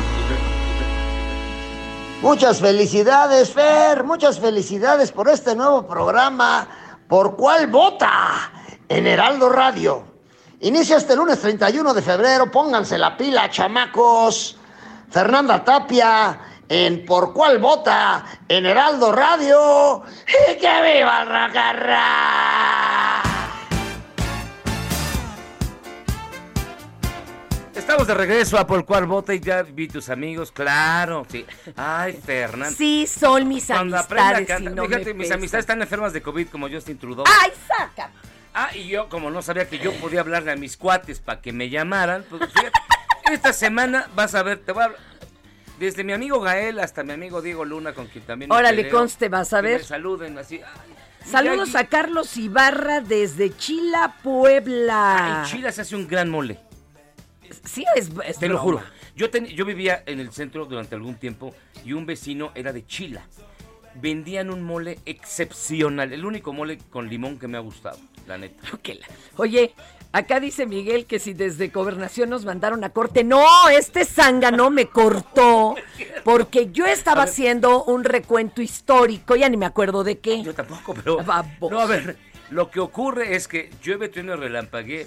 Muchas felicidades, Fer. Muchas felicidades por este nuevo programa. ¿Por cuál vota? En Heraldo Radio. Inicia este lunes 31 de febrero. Pónganse la pila, chamacos. Fernanda Tapia en Por cuál vota en Heraldo Radio. ¡Y que viva el racarra! Estamos de regreso a Por cuál vota y ya vi tus amigos, claro. Sí. Ay, Fernando. Sí, son mis Cuando aprenda a amistades. y cantar- no Fíjate, mis amistades están enfermas de COVID como Justin Trudeau. ¡Ay, saca! Ah, y yo, como no sabía que yo podía hablarle a mis cuates para que me llamaran, pues fíjate, esta semana vas a ver, te voy a hablar- Desde mi amigo Gael hasta mi amigo Diego Luna, con quien también. me Órale, conste, vas a ver. Me saluden así. ay, Saludos a Carlos Ibarra desde Chila, Puebla. En Chile se hace un gran mole. Sí, es, es Te lo juro. Yo, ten- yo vivía en el centro durante algún tiempo y un vecino era de Chila. Vendían un mole excepcional, el único mole con limón que me ha gustado, la neta. Oye, acá dice Miguel que si desde gobernación nos mandaron a corte. No, este zángano me cortó porque yo estaba haciendo un recuento histórico, ya ni me acuerdo de qué. Yo tampoco, pero... No, a ver, lo que ocurre es que llueve, trueno, relampaguee,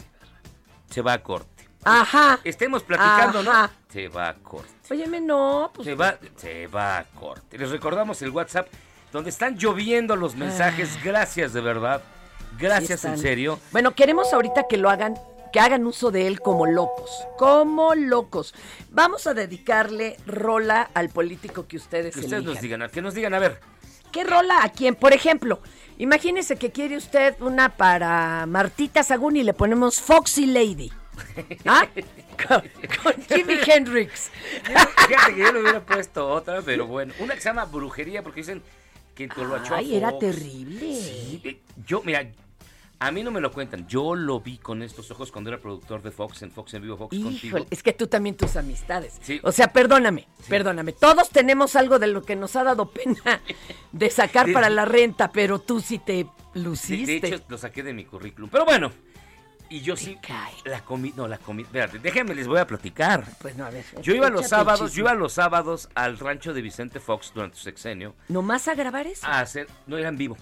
se va a corte. Ajá. Estemos platicando, Ajá. ¿no? Se va a corte. Óyeme, no, pues. Se va, se va a corte. Les recordamos el WhatsApp donde están lloviendo los mensajes. Gracias, de verdad. Gracias, en serio. Bueno, queremos ahorita que lo hagan, que hagan uso de él como locos, como locos. Vamos a dedicarle rola al político que ustedes Que ustedes nos digan, que nos digan, a ver, ¿Qué rola a quién? Por ejemplo, imagínese que quiere usted una para Martita Sagún y le ponemos Foxy Lady. ¿Ah? Con, con Jimi Hendrix. Fíjate que yo le hubiera puesto otra, pero bueno. Una que se llama brujería, porque dicen que lo achó Ay, era terrible. Sí, yo, mira, a mí no me lo cuentan. Yo lo vi con estos ojos cuando era productor de Fox en Fox en Vivo Fox contigo. Es que tú también tus amistades. Sí. O sea, perdóname, perdóname. Todos tenemos algo de lo que nos ha dado pena de sacar para la renta, pero tú sí te De, luciste. de hecho, lo saqué de mi currículum. Pero bueno, y yo sí, la comí, no, la comí, espérate, déjenme, les voy a platicar. Pues no, a ver. Yo iba los sábados, yo iba los sábados al rancho de Vicente Fox durante su sexenio ¿Nomás a grabar eso? a hacer, no era en vivo.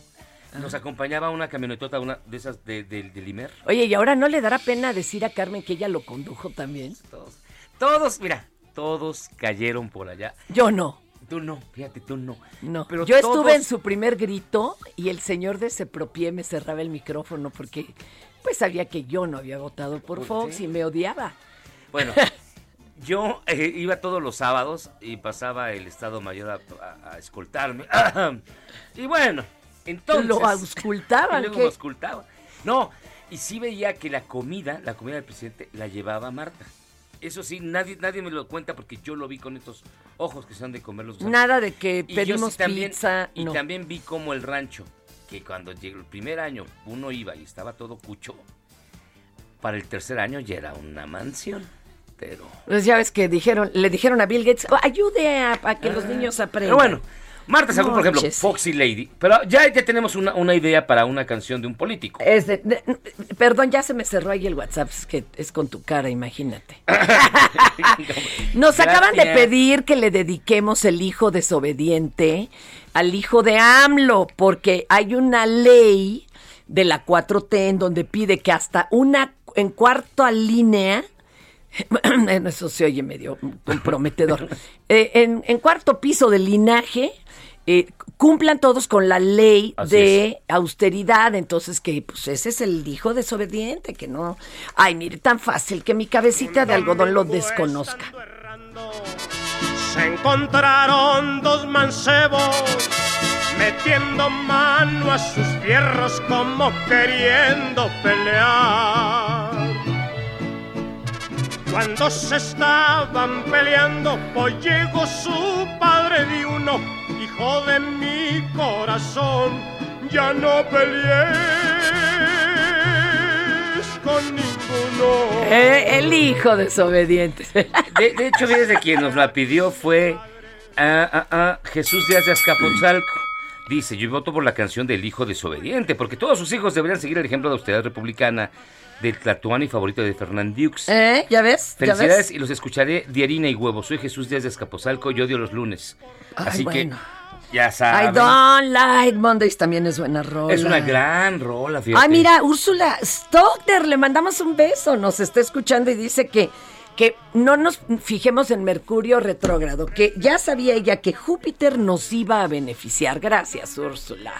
Ah. Nos acompañaba una camionetota, una de esas de, de, de Limer. Oye, ¿y ahora no le dará pena decir a Carmen que ella lo condujo también? Todos, todos, mira, todos cayeron por allá. Yo no. Tú no, fíjate, tú no. No, Pero yo estuve en su primer grito y el señor de Sepropié me cerraba el micrófono porque pues sabía que yo no había votado por ¿Por Fox y me odiaba. Bueno, yo eh, iba todos los sábados y pasaba el Estado Mayor a, a- a escoltarme. y bueno, entonces... Lo auscultaban, Y luego ¿qué? auscultaba. No, y sí veía que la comida, la comida del presidente, la llevaba Marta. Eso sí, nadie, nadie me lo cuenta porque yo lo vi con estos ojos que se han de comer los gusanos. Nada de que Y yo sí pedimos también- pizza, Y no. también vi como el rancho, que cuando llegó el primer año uno iba y estaba todo cucho, para el tercer año ya era una mansión. Pero, Pues ya ves que dijeron, le dijeron a Bill Gates, "Oh, ayude a, a que los niños aprendan. pero bueno, Marta Sagún, por ejemplo. Foxy Lady. Pero ya, ya tenemos una, una idea para una canción de un político. Es de- de- perdón, ya se me cerró ahí el WhatsApp, es que es con tu cara, imagínate. Nos acaban de pedir que le dediquemos el hijo desobediente al hijo de AMLO, porque hay una ley de la 4T en donde pide que hasta una en cuarta línea eso se oye medio comprometedor. Eh, en, en cuarto piso del linaje, eh, cumplan todos con la ley Así de austeridad. Entonces, que pues ese es el hijo desobediente, que no. Ay, mire, tan fácil que mi cabecita de algodón lo desconozca. Se encontraron dos mancebos metiendo mano a sus fierros como queriendo pelear. Cuando se estaban peleando, pues llegó su padre de uno, hijo de mi corazón, ya no pelees con ninguno. Eh, el hijo desobediente. De, de hecho, fíjese quien nos la pidió fue ah, ah, ah, Jesús Díaz de Azcapotzalco. Dice, yo voto por la canción del hijo desobediente, porque todos sus hijos deberían seguir el ejemplo de austeridad republicana del Tlatuani favorito de Fernand Dux. ¿Eh? ¿Ya ves? ¿Ya Felicidades ves? y los escucharé de harina y huevo. Soy Jesús Díaz de Escapozalco y odio los lunes. Ay, Así bueno. que ya I saben. don't like Mondays también es buena rola. Es una gran rola, fíjate. Ay, mira, Úrsula Stockner, le mandamos un beso. Nos está escuchando y dice que, que no nos fijemos en Mercurio retrógrado, que ya sabía ella que Júpiter nos iba a beneficiar. Gracias, Úrsula.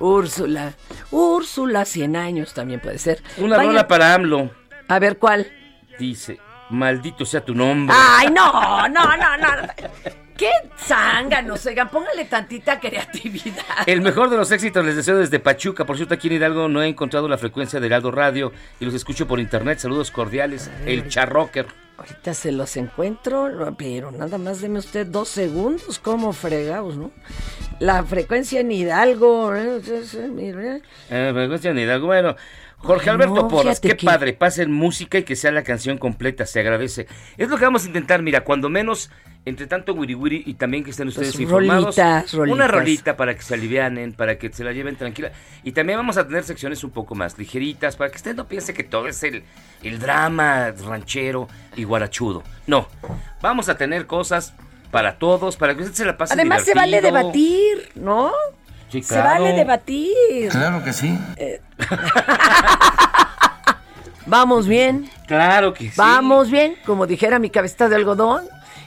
Úrsula. Úrsula, 100 años también puede ser. Una Vaya- rola para AMLO. A ver, ¿cuál? Dice, maldito sea tu nombre. Ay, no, no, no, no. Qué zánganos, oigan, póngale tantita creatividad. El mejor de los éxitos les deseo desde Pachuca. Por cierto, aquí en Hidalgo no he encontrado la frecuencia de Heraldo Radio y los escucho por internet. Saludos cordiales. El Charrocker. Ahorita se los encuentro, pero nada más deme usted dos segundos, como fregados, ¿no? La frecuencia en Hidalgo, ¿eh? Eh, frecuencia de Hidalgo. Bueno, Jorge Alberto No, Porras, qué que- padre. Pasen música y que sea la canción completa. Se agradece. Es lo que vamos a intentar. Mira, cuando menos, entre tanto wiri wiri y también que estén ustedes Pues, informados. rolitas, Una rolitas. rolita para que se alivianen, para que se la lleven tranquila. Y también vamos a tener secciones un poco más ligeritas, para que usted no piense que todo es el, el drama ranchero y guarachudo. No, vamos a tener cosas para todos, para que usted se la pase Además se vale debatir, ¿no? Sí, Se claro. vale debatir. Claro que sí. Vamos bien. Claro que sí. Vamos bien, como dijera mi cabeza de algodón.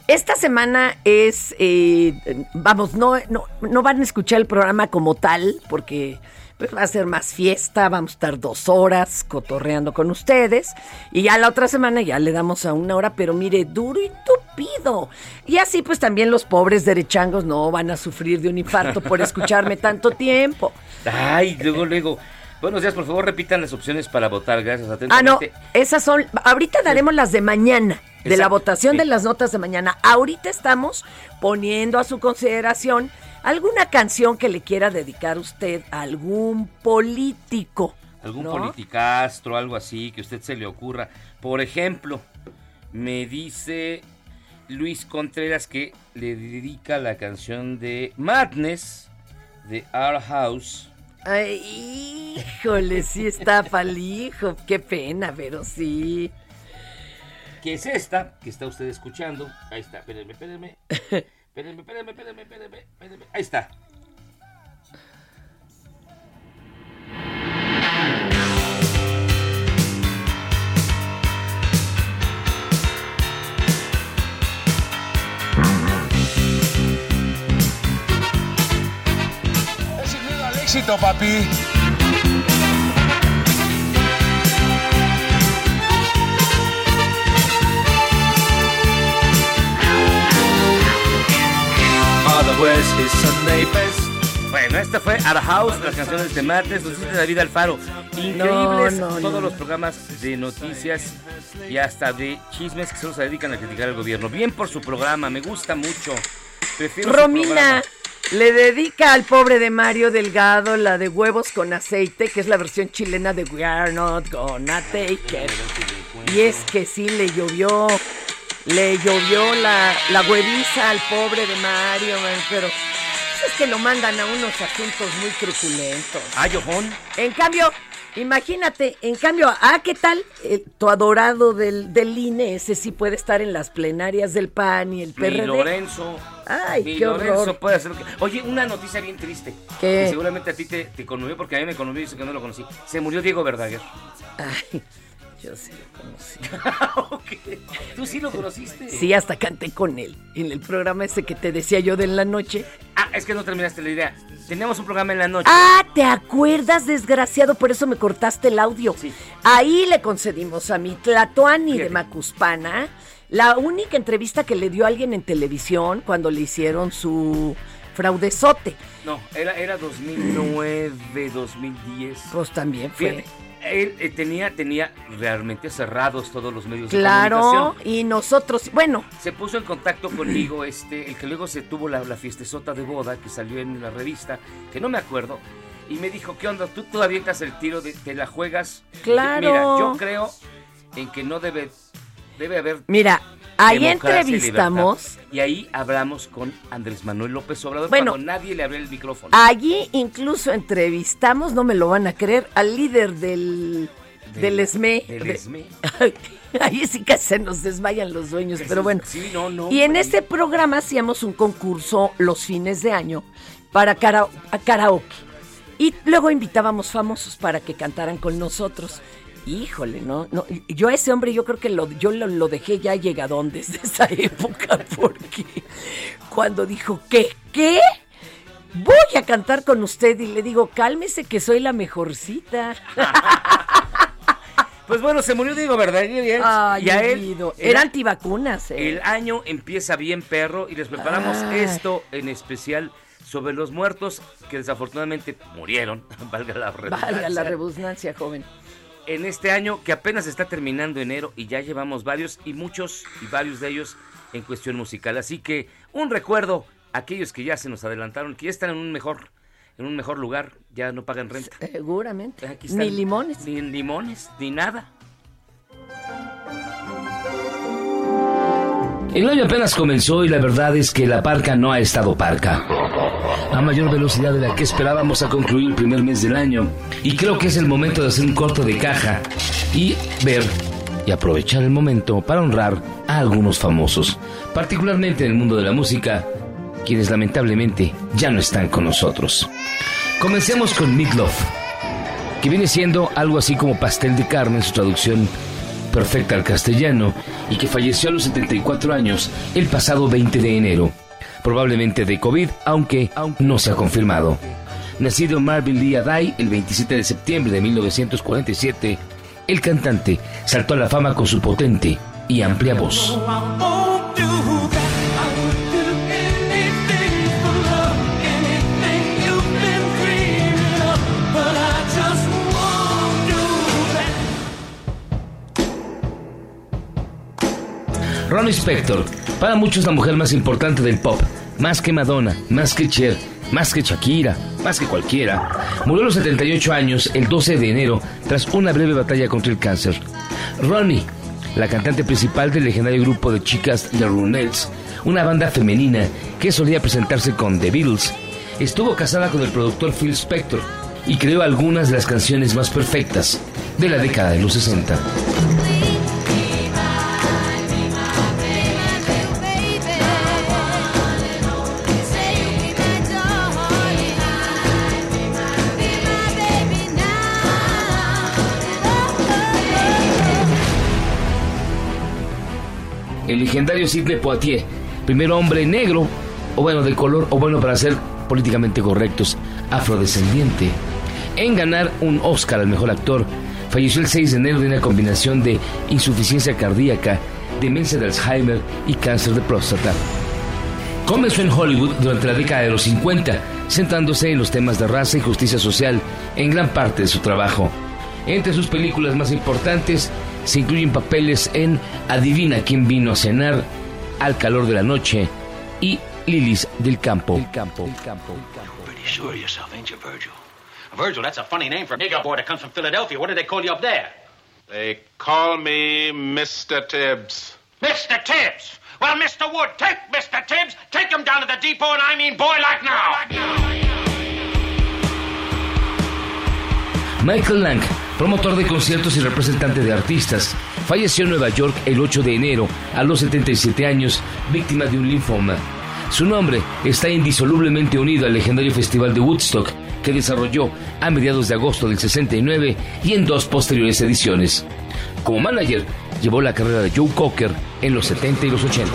Esta semana es, eh, vamos, no, no, no van a escuchar el programa como tal, porque pues, va a ser más fiesta, vamos a estar dos horas cotorreando con ustedes, y ya la otra semana ya le damos a una hora, pero mire, duro y tupido. Y así pues también los pobres derechangos no van a sufrir de un infarto por escucharme tanto tiempo. Ay, luego, luego. Buenos días, por favor, repitan las opciones para votar. Gracias, Ah, no, atentamente. esas son. Ahorita daremos las de mañana, de la votación sí. de las notas de mañana. Ahorita estamos poniendo a su consideración alguna canción que le quiera dedicar usted a algún político. Algún ¿no? politicastro, algo así, que a usted se le ocurra. Por ejemplo, me dice Luis Contreras que le dedica la canción de Madness de Our House. Ay, híjole, sí está palijo. Qué pena, pero sí. Que es esta que está usted escuchando. Ahí está, espérenme, espérenme. Espérenme, espérenme, espérenme, espérenme, espérenme. Ahí está. Éxito, papi. Father West is Sunday Best. Bueno, esta fue Our House, las canciones de martes, nos dice David Alfaro. Increíbles No, no, todos no. los programas de noticias y hasta de chismes que solo se dedican a criticar al gobierno. Bien por su programa, me gusta mucho. Prefiero su Romina programa. Le dedica al pobre de Mario Delgado la de huevos con aceite, que es la versión chilena de We Are Not Gonna Take It. Y es que sí le llovió, le llovió la, la hueviza al pobre de Mario, man, pero es que lo mandan a unos asuntos muy truculentos. Ah. En cambio, imagínate, en cambio, ah, ¿qué tal? Eh, tu adorado del, del INE, ese sí puede estar en las plenarias del PAN y el PRD. Lorenzo. Ay, qué Lorenzo horror. puede hacer lo que... Oye, una noticia bien triste. ¿Qué? Que seguramente a ti te, te conmovió porque a mí me conmovió y dice que no lo conocí. Se murió Diego Verdaguer. Ay, yo sí lo conocí. ¿Tú sí lo conociste? Sí, hasta canté con él en el programa ese que te decía yo de en la noche. Ah, es que no terminaste la idea. Teníamos un programa en la noche. Ah, ¿te acuerdas, desgraciado? Por eso me cortaste el audio. Ahí le concedimos a mi Tlatoani de Macuspana la única entrevista que le dio a alguien en televisión cuando le hicieron su fraudezote. No, era, era 2009, 2010. Pues también fue. Fíjate, él eh, tenía, tenía realmente cerrados todos los medios de Claro, comunicación. y nosotros, bueno, Se puso en contacto conmigo, este, el que luego se tuvo la, la fiestezota de boda que salió en la revista, que no me acuerdo, y me dijo, ¿qué onda? ¿Tú todavía avientas el tiro de te la juegas? Claro. Mira, yo creo en que no debe, debe haber mira, ahí y entrevistamos. Y ahí hablamos con Andrés Manuel López Obrador Bueno. cuando nadie le abrió el micrófono. Allí incluso entrevistamos, no me lo van a creer, al líder del, del, ESME. del De- ESME. Ahí sí que se nos desmayan los dueños, pero bueno. Sí, no, no. Y en este programa hacíamos un concurso los fines de año para karaoke. Y luego invitábamos famosos para que cantaran con nosotros. Híjole, no, no, yo a ese hombre yo creo que lo, yo lo, lo dejé ya llegadón desde esa época, porque cuando dijo, ¿qué? ¿Qué? Voy a cantar con usted y le digo, cálmese que soy la mejorcita. Pues bueno, se murió Diego Verdaguer. Ay, y a él el- Era antivacunas, ¿eh? El año empieza bien perro y les preparamos Ay. esto en especial sobre los muertos que desafortunadamente murieron, valga la redundancia. Valga la redundancia, joven. En este año que apenas está terminando enero y ya llevamos varios y muchos y varios de ellos en cuestión musical. Así que un recuerdo a aquellos que ya se nos adelantaron, que ya están en un mejor en un mejor lugar, ya no pagan renta. Seguramente. Aquí Ni están. limones. Ni limones, ni nada. El año apenas comenzó y la verdad es que la parca no ha estado parca. A mayor velocidad de la que esperábamos a concluir el primer mes del año. Y creo que es el momento de hacer un corto de caja y ver y aprovechar el momento para honrar a algunos famosos, particularmente en el mundo de la música, quienes lamentablemente ya no están con nosotros. Comencemos con Meatloaf, que viene siendo algo así como pastel de carne en su traducción perfecta al castellano y que falleció a los 74 años el pasado 20 de enero, probablemente de COVID, aunque no se ha confirmado. Nacido Marvin Lee Adai el 27 de septiembre de 1947, el cantante saltó a la fama con su potente y amplia voz. Ronnie Spector, para muchos la mujer más importante del pop, más que Madonna, más que Cher, más que Shakira, más que cualquiera, murió a los 78 años el 12 de enero tras una breve batalla contra el cáncer. Ronnie, la cantante principal del legendario grupo de chicas The Ronettes, una banda femenina que solía presentarse con The Beatles, estuvo casada con el productor Phil Spector y creó algunas de las canciones más perfectas de la década de los 60. El legendario Sidney Poitier, primer hombre negro, o bueno, de color, o bueno, para ser políticamente correctos, afrodescendiente, en ganar un Oscar al mejor actor, falleció el 6 de enero de una combinación de insuficiencia cardíaca, demencia de Alzheimer y cáncer de próstata. Comenzó en Hollywood durante la década de los 50, centrándose en los temas de raza y justicia social en gran parte de su trabajo. Entre sus películas más importantes se incluyen papeles en Adivina quién vino a cenar, Al calor de la noche y Lilis del campo. Del campo. Del campo. Pretty sure of yourself, ain't you, Virgil? Virgil, that's a funny name for a nigger boy that comes from Philadelphia. What do they call you up there? They call me Mr. Tibbs. Mr. Tibbs? Well, Mr. Wood, take Mr. Tibbs, take him down to the depot, and I mean boy like now. Michael Lang promotor de conciertos y representante de artistas, falleció en Nueva York el 8 de enero a los 77 años, víctima de un linfoma. Su nombre está indisolublemente unido al legendario Festival de Woodstock, que desarrolló a mediados de agosto del 69 y en dos posteriores ediciones. Como manager, llevó la carrera de Joe Cocker en los 70 y los 80.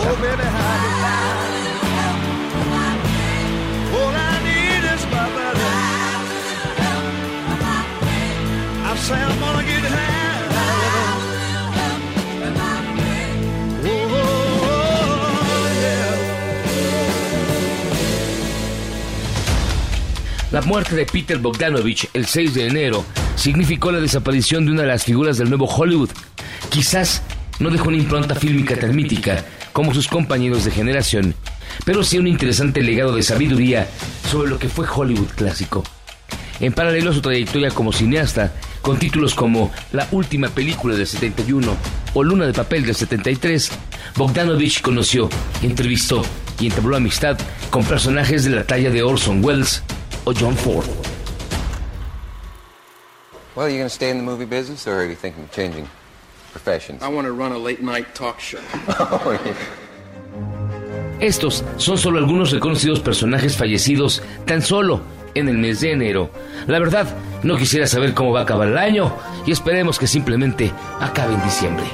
La muerte de Peter Bogdanovich el 6 de enero significó la desaparición de una de las figuras del nuevo Hollywood. Quizás no dejó una impronta fílmica tan mítica como sus compañeros de generación, pero sí un interesante legado de sabiduría sobre lo que fue Hollywood clásico. En paralelo a su trayectoria como cineasta, con títulos como La última película del 71 o Luna de papel del 73, Bogdanovich conoció, entrevistó y entabló amistad con personajes de la talla de Orson Welles o John Ford. Well, are you going to stay in the movie business or are you thinking of changing professions? I want to run a late night talk show. Oh, yeah. Estos son solo algunos reconocidos personajes fallecidos tan solo en el mes de enero. La verdad, no quisiera saber cómo va a acabar el año y esperemos que simplemente acabe en diciembre.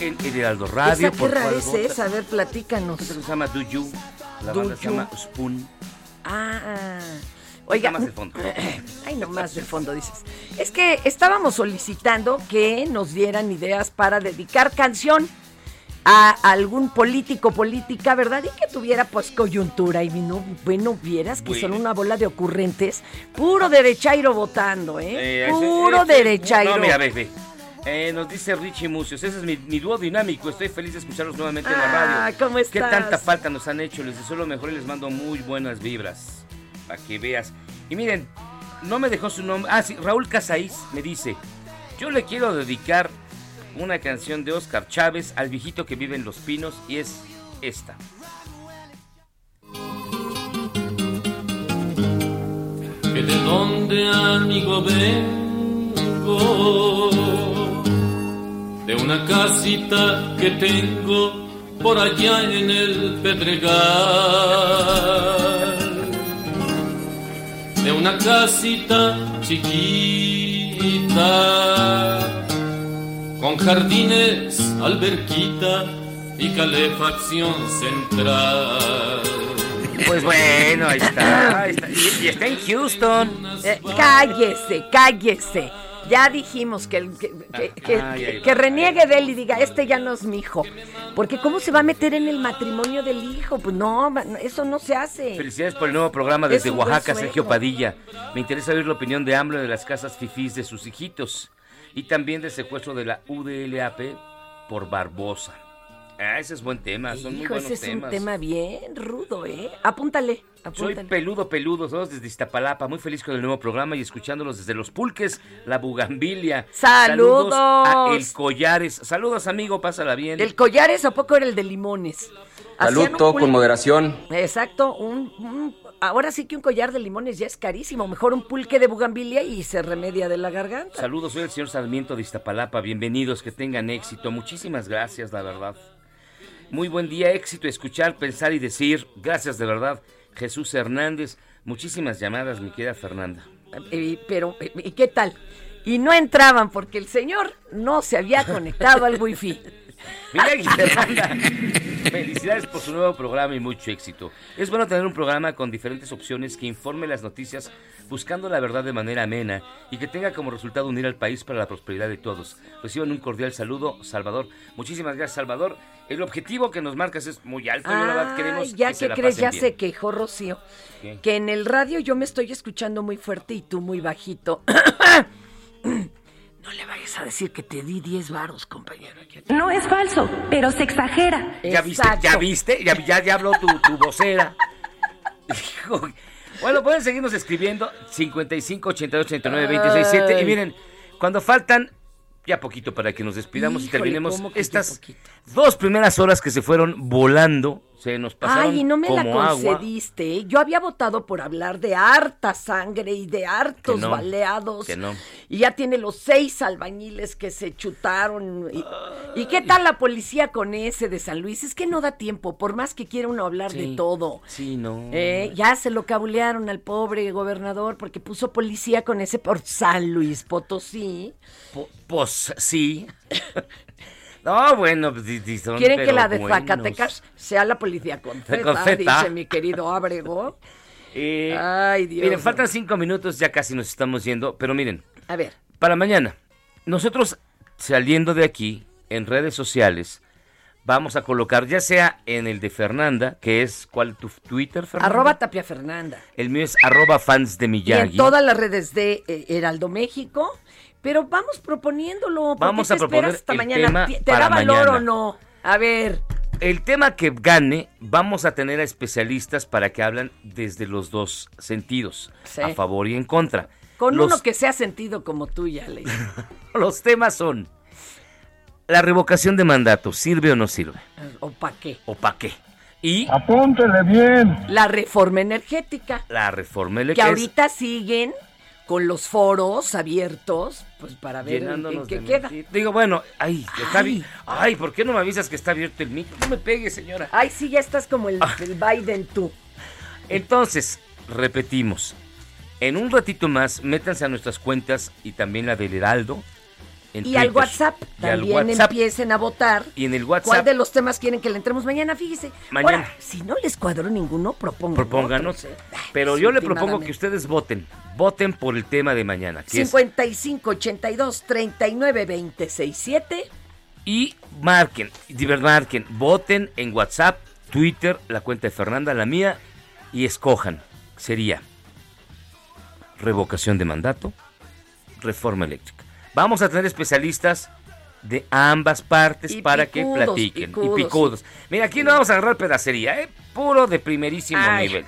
En Heraldo Radio. ¿Esa qué por rara cual es? A ver, platícanos. Se llama Do You. La Do banda se llama Spoon. Ah, oiga. Nada más de fondo. Ay, no más de fondo dices. Es que estábamos solicitando que nos dieran ideas para dedicar canción a algún político, política, ¿verdad? Y que tuviera pues coyuntura. Y no, bueno, vieras que son una bola de ocurrentes. Puro derechairo votando, ¿eh? Eh, ese- Puro ese- derechairo. No, mira, ve, ve. Eh, nos dice Richie Mucios, ese es mi, mi dúo dinámico, estoy feliz de escucharlos nuevamente en la Ah, radio. ¿cómo Qué estás? tanta falta nos han hecho, les deseo lo mejor y les mando muy buenas vibras, para que veas. Y miren, no me dejó su nombre, ah sí, Raúl Casaís me dice, yo le quiero dedicar una canción de Oscar Chávez al viejito que vive en Los Pinos y es esta. que de donde amigo vengo, de una casita que tengo por allá en el Pedregal, de una casita chiquita, con jardines, alberquita y calefacción central. Pues bueno, ahí está, está. Y, y está en Houston. Eh, cállese, cállese. Ya dijimos que, el- que, reniegue de él y diga, este ya no es mi hijo. Porque ¿cómo se va a meter en el matrimonio del hijo? Pues no, eso no se hace. Felicidades por el nuevo programa Es desde Oaxaca. Sergio Padilla. Me interesa oír la opinión de AMLO de las casas fifís de sus hijitos y también del secuestro de la UDLAP por Barbosa. Ah, ese es buen tema, son muy Hijo, buenos ese es un tema bien rudo, ¿eh? Apúntale, Soy apúntale. peludo, peludo, todos desde Iztapalapa, muy feliz con el nuevo programa y escuchándolos desde Los Pulques, La Bugambilia. ¡Saludos! a El Collares. Saludos, amigo, pásala bien. ¿El collares a poco era el de limones? Saludo con moderación. Exacto, un, un- ahora sí que un collar de limones ya es carísimo. Mejor un pulque de bugambilia y se remedia de la garganta. Saludos, soy el señor Sarmiento de Iztapalapa. Bienvenidos, que tengan éxito. Muchísimas gracias, la verdad. Muy buen día, éxito, escuchar, pensar y decir. Gracias, de verdad. Jesús Hernández. Muchísimas llamadas, mi querida Fernanda. Eh, pero, eh, ¿y qué tal? Y no entraban porque el señor no se había conectado al wifi. Miguel Fernanda, felicidades por su nuevo programa y mucho éxito. Es bueno tener un programa con diferentes opciones que informe las noticias buscando la verdad de manera amena y que tenga como resultado unir al país para la prosperidad de todos. Reciban un cordial saludo, Salvador. Muchísimas gracias, Salvador. El objetivo que nos marcas es muy alto y la verdad Ay, queremos ya que se que crees, ya bien. se quejó Rocío. ¿Qué? Que en el radio yo me estoy escuchando muy fuerte y tú muy bajito. No le vayas a decir que te di 10 varos, compañero. No es falso, pero se exagera. ¿Ya viste? ¿Ya viste? ¿Ya, ya, ya habló tu, tu vocera? Hijo. Bueno, pueden seguirnos escribiendo 55 88 89 26 7. Y miren, cuando faltan ya poquito para que nos despidamos y terminemos ¿cómo que ya estas dos primeras horas que se fueron volando, se nos pasaron Ay, y no me la agua. concediste. Yo había votado por hablar de harta sangre y de hartos Que no, baleados. que no. Y ya tiene los seis albañiles que se chutaron. ¿Y, ¿y qué tal la policía con ese de San Luis? Es que no da tiempo, por más que quiera uno hablar Sí, de todo. Sí, no. Eh, ya se lo cabulearon al pobre gobernador porque puso policía con ese por San Luis Potosí. Po- Pues sí. no, bueno, pues, di- son Quieren que la de buenos. Zacatecas sea la policía con Z, dice mi querido Abrego. Eh, Ay, Dios. Miren, faltan cinco minutos, ya casi nos estamos yendo, pero miren, A ver, para mañana, nosotros saliendo de aquí en redes sociales, vamos a colocar ya sea en el de Fernanda, que es, ¿cuál tu Twitter, Fernanda? arroba Tapia Fernanda. El mío es arroba fans de Y Miyagi. en todas las redes de eh, Heraldo México. Pero vamos proponiéndolo. ¿Por qué Vamos te a proponer esperas hasta el mañana? tema ¿Te para da valor mañana. o no? A ver. El tema que gane, vamos a tener a especialistas para que hablan desde los dos sentidos, Sí. a favor y en contra. Con Los- uno que sea sentido como tú ya le Los temas son la revocación de mandato, ¿sirve o no sirve? ¿O para qué? ¿O para qué? Y Apúntele bien. La reforma energética. la reforma Que eléctrica. ahorita siguen con los foros abiertos, pues para ver en- qué queda. mentir. Digo, bueno, ay, está bien. Ay, ¿por qué no me avisas que está abierto el micro? No me pegue, señora. Ay, sí, ya estás como el, Ah. el Biden tú. Entonces, repetimos. En un ratito más, métanse a nuestras cuentas y también la del Heraldo. Y al. WhatsApp Y al también WhatsApp. empiecen a votar. Y en el ¿Cuál WhatsApp, de los temas quieren que le entremos mañana? Fíjese. Mañana. Ahora, si no les cuadró ninguno, propongan. propónganos. otros, ¿eh? Pero yo le propongo que ustedes voten. Voten por el tema de mañana. que es 55 82 39 26 7. Y marquen, marquen, voten en WhatsApp, Twitter, la cuenta de Fernanda, la mía, y escojan. Sería revocación de mandato, reforma eléctrica. Vamos a tener especialistas de ambas partes Y para que platiquen. picudos. Y picudos. Mira, aquí no vamos a agarrar pedacería, ¿eh? Puro de primerísimo Ay. nivel.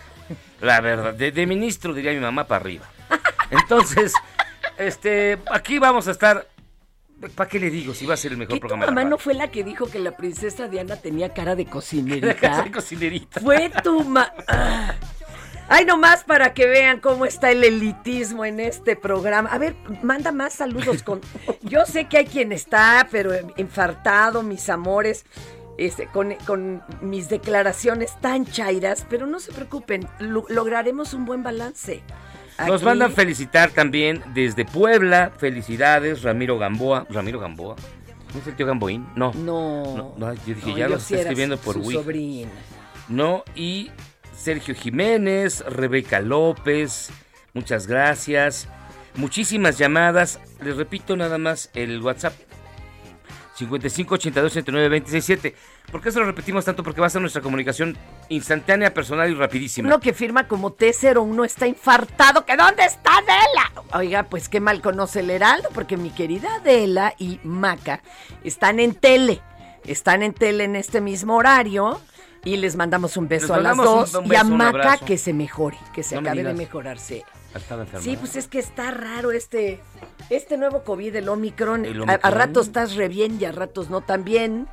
La verdad, de, de ministro diría mi mamá para arriba. Entonces, este, aquí vamos a estar. ¿Para qué le digo si va a ser el mejor ¿Que tu programa la mamá no fue la que dijo que la princesa Diana tenía cara de cocinerita? de cocinerita. Fue tu ma... Ay, nomás para que vean cómo está el elitismo en este programa. A ver, manda más saludos con... Yo sé que hay quien está, pero infartado, mis amores, este, con, con mis declaraciones tan chairas, pero no se preocupen, lo- lograremos un buen balance. Nos Aquí- mandan felicitar también desde Puebla. Felicidades, Ramiro Gamboa. ¿Ramiro Gamboa? ¿No es el tío Gamboín? No. No. No, yo dije, No, ya yo lo sí está escribiendo por su Wii. sobrina. No, y Sergio Jiménez, Rebeca López, muchas gracias. Muchísimas llamadas. Les repito nada más el WhatsApp. 55 82 69 26 7. ¿Por qué se lo repetimos tanto? Porque va a ser nuestra comunicación instantánea, personal y rapidísima. Uno que firma como T01 está infartado. ¿Que dónde está Adela? Oiga, pues qué mal conoce el Heraldo, porque mi querida Adela y Maca están en tele. Están en tele en este mismo horario. Y les mandamos un beso Les a las un- dos. y a Maca que se mejore, que se No me acabe de mejorarse. Sí, pues es que está raro este, este nuevo COVID, el Omicron. El A- A, ratos estás re bien y a ratos no tan bien.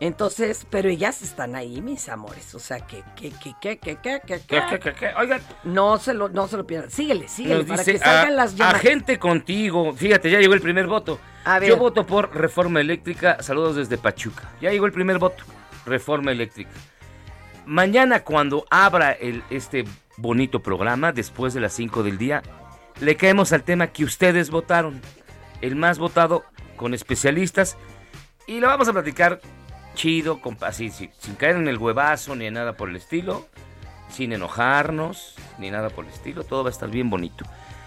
Entonces, pero ellas están ahí, mis amores. O sea, que, que, que, que, que, que, que, ¿Qué, qué, qué, qué? Oigan, No se lo, no se lo pierdan. Síguele, síguele, Nos para dice, que salgan "A- las llamadas. A gente contigo. Fíjate, ya llegó el primer voto. A ver. Yo voto por reforma eléctrica. Saludos desde Pachuca. Ya llegó el primer voto. Reforma eléctrica. Mañana, cuando abra el, este bonito programa, después de las 5 del día, le caemos al tema que ustedes votaron. El más votado con especialistas. Y lo vamos a platicar chido, así, sí, sin caer en el huevazo ni en nada por el estilo. Sin enojarnos, ni nada por el estilo. Todo va a estar bien bonito.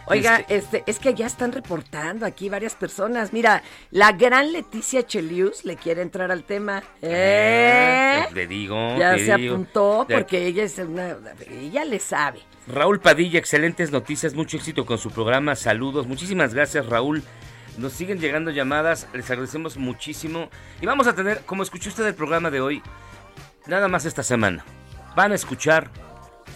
Oiga, Este, este, es que ya están reportando aquí varias personas. Mira, la gran Leticia Chelius le quiere entrar al tema. ¿Eh? le digo, ya te se digo. apuntó Ya- porque ella es una, ella le sabe. Raúl Padilla, excelentes noticias, mucho éxito con su programa, saludos, muchísimas gracias Raúl. Nos siguen llegando llamadas, les agradecemos muchísimo. Y vamos a tener, como escuchó usted el programa de hoy, nada más esta semana. Van a escuchar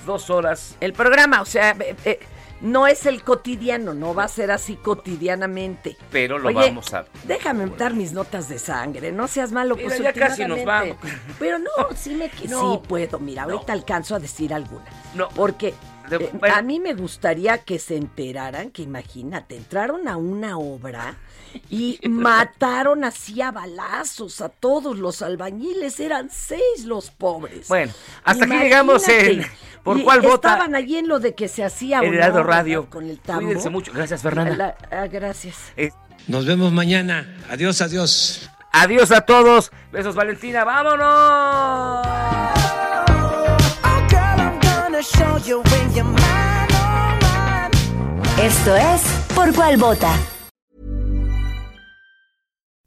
dos horas. El programa, o sea, eh, eh, no es el cotidiano, no va a ser así cotidianamente. Pero lo Oye, vamos a. Déjame dar mis notas de sangre, no seas malo. Mira, pues ya casi nos vamos. Pero no, sí me No. sí puedo. Mira, ahorita alcanzo a decir alguna. No. Porque De- eh, bueno. a mí me gustaría que se enteraran que imagínate, entraron a una obra y mataron así a balazos a todos los albañiles, eran seis los pobres. Bueno, hasta aquí llegamos en. ¿Por Y cuál vota? Estaban allí en lo de que se hacía no, Radio. con el tambo. Cuídense mucho. Gracias, Fernanda. La- ah, gracias. Eh, Nos vemos mañana. Adiós, adiós. adiós a todos. Besos, Valentina. ¡Vámonos! Esto es Por cuál vota.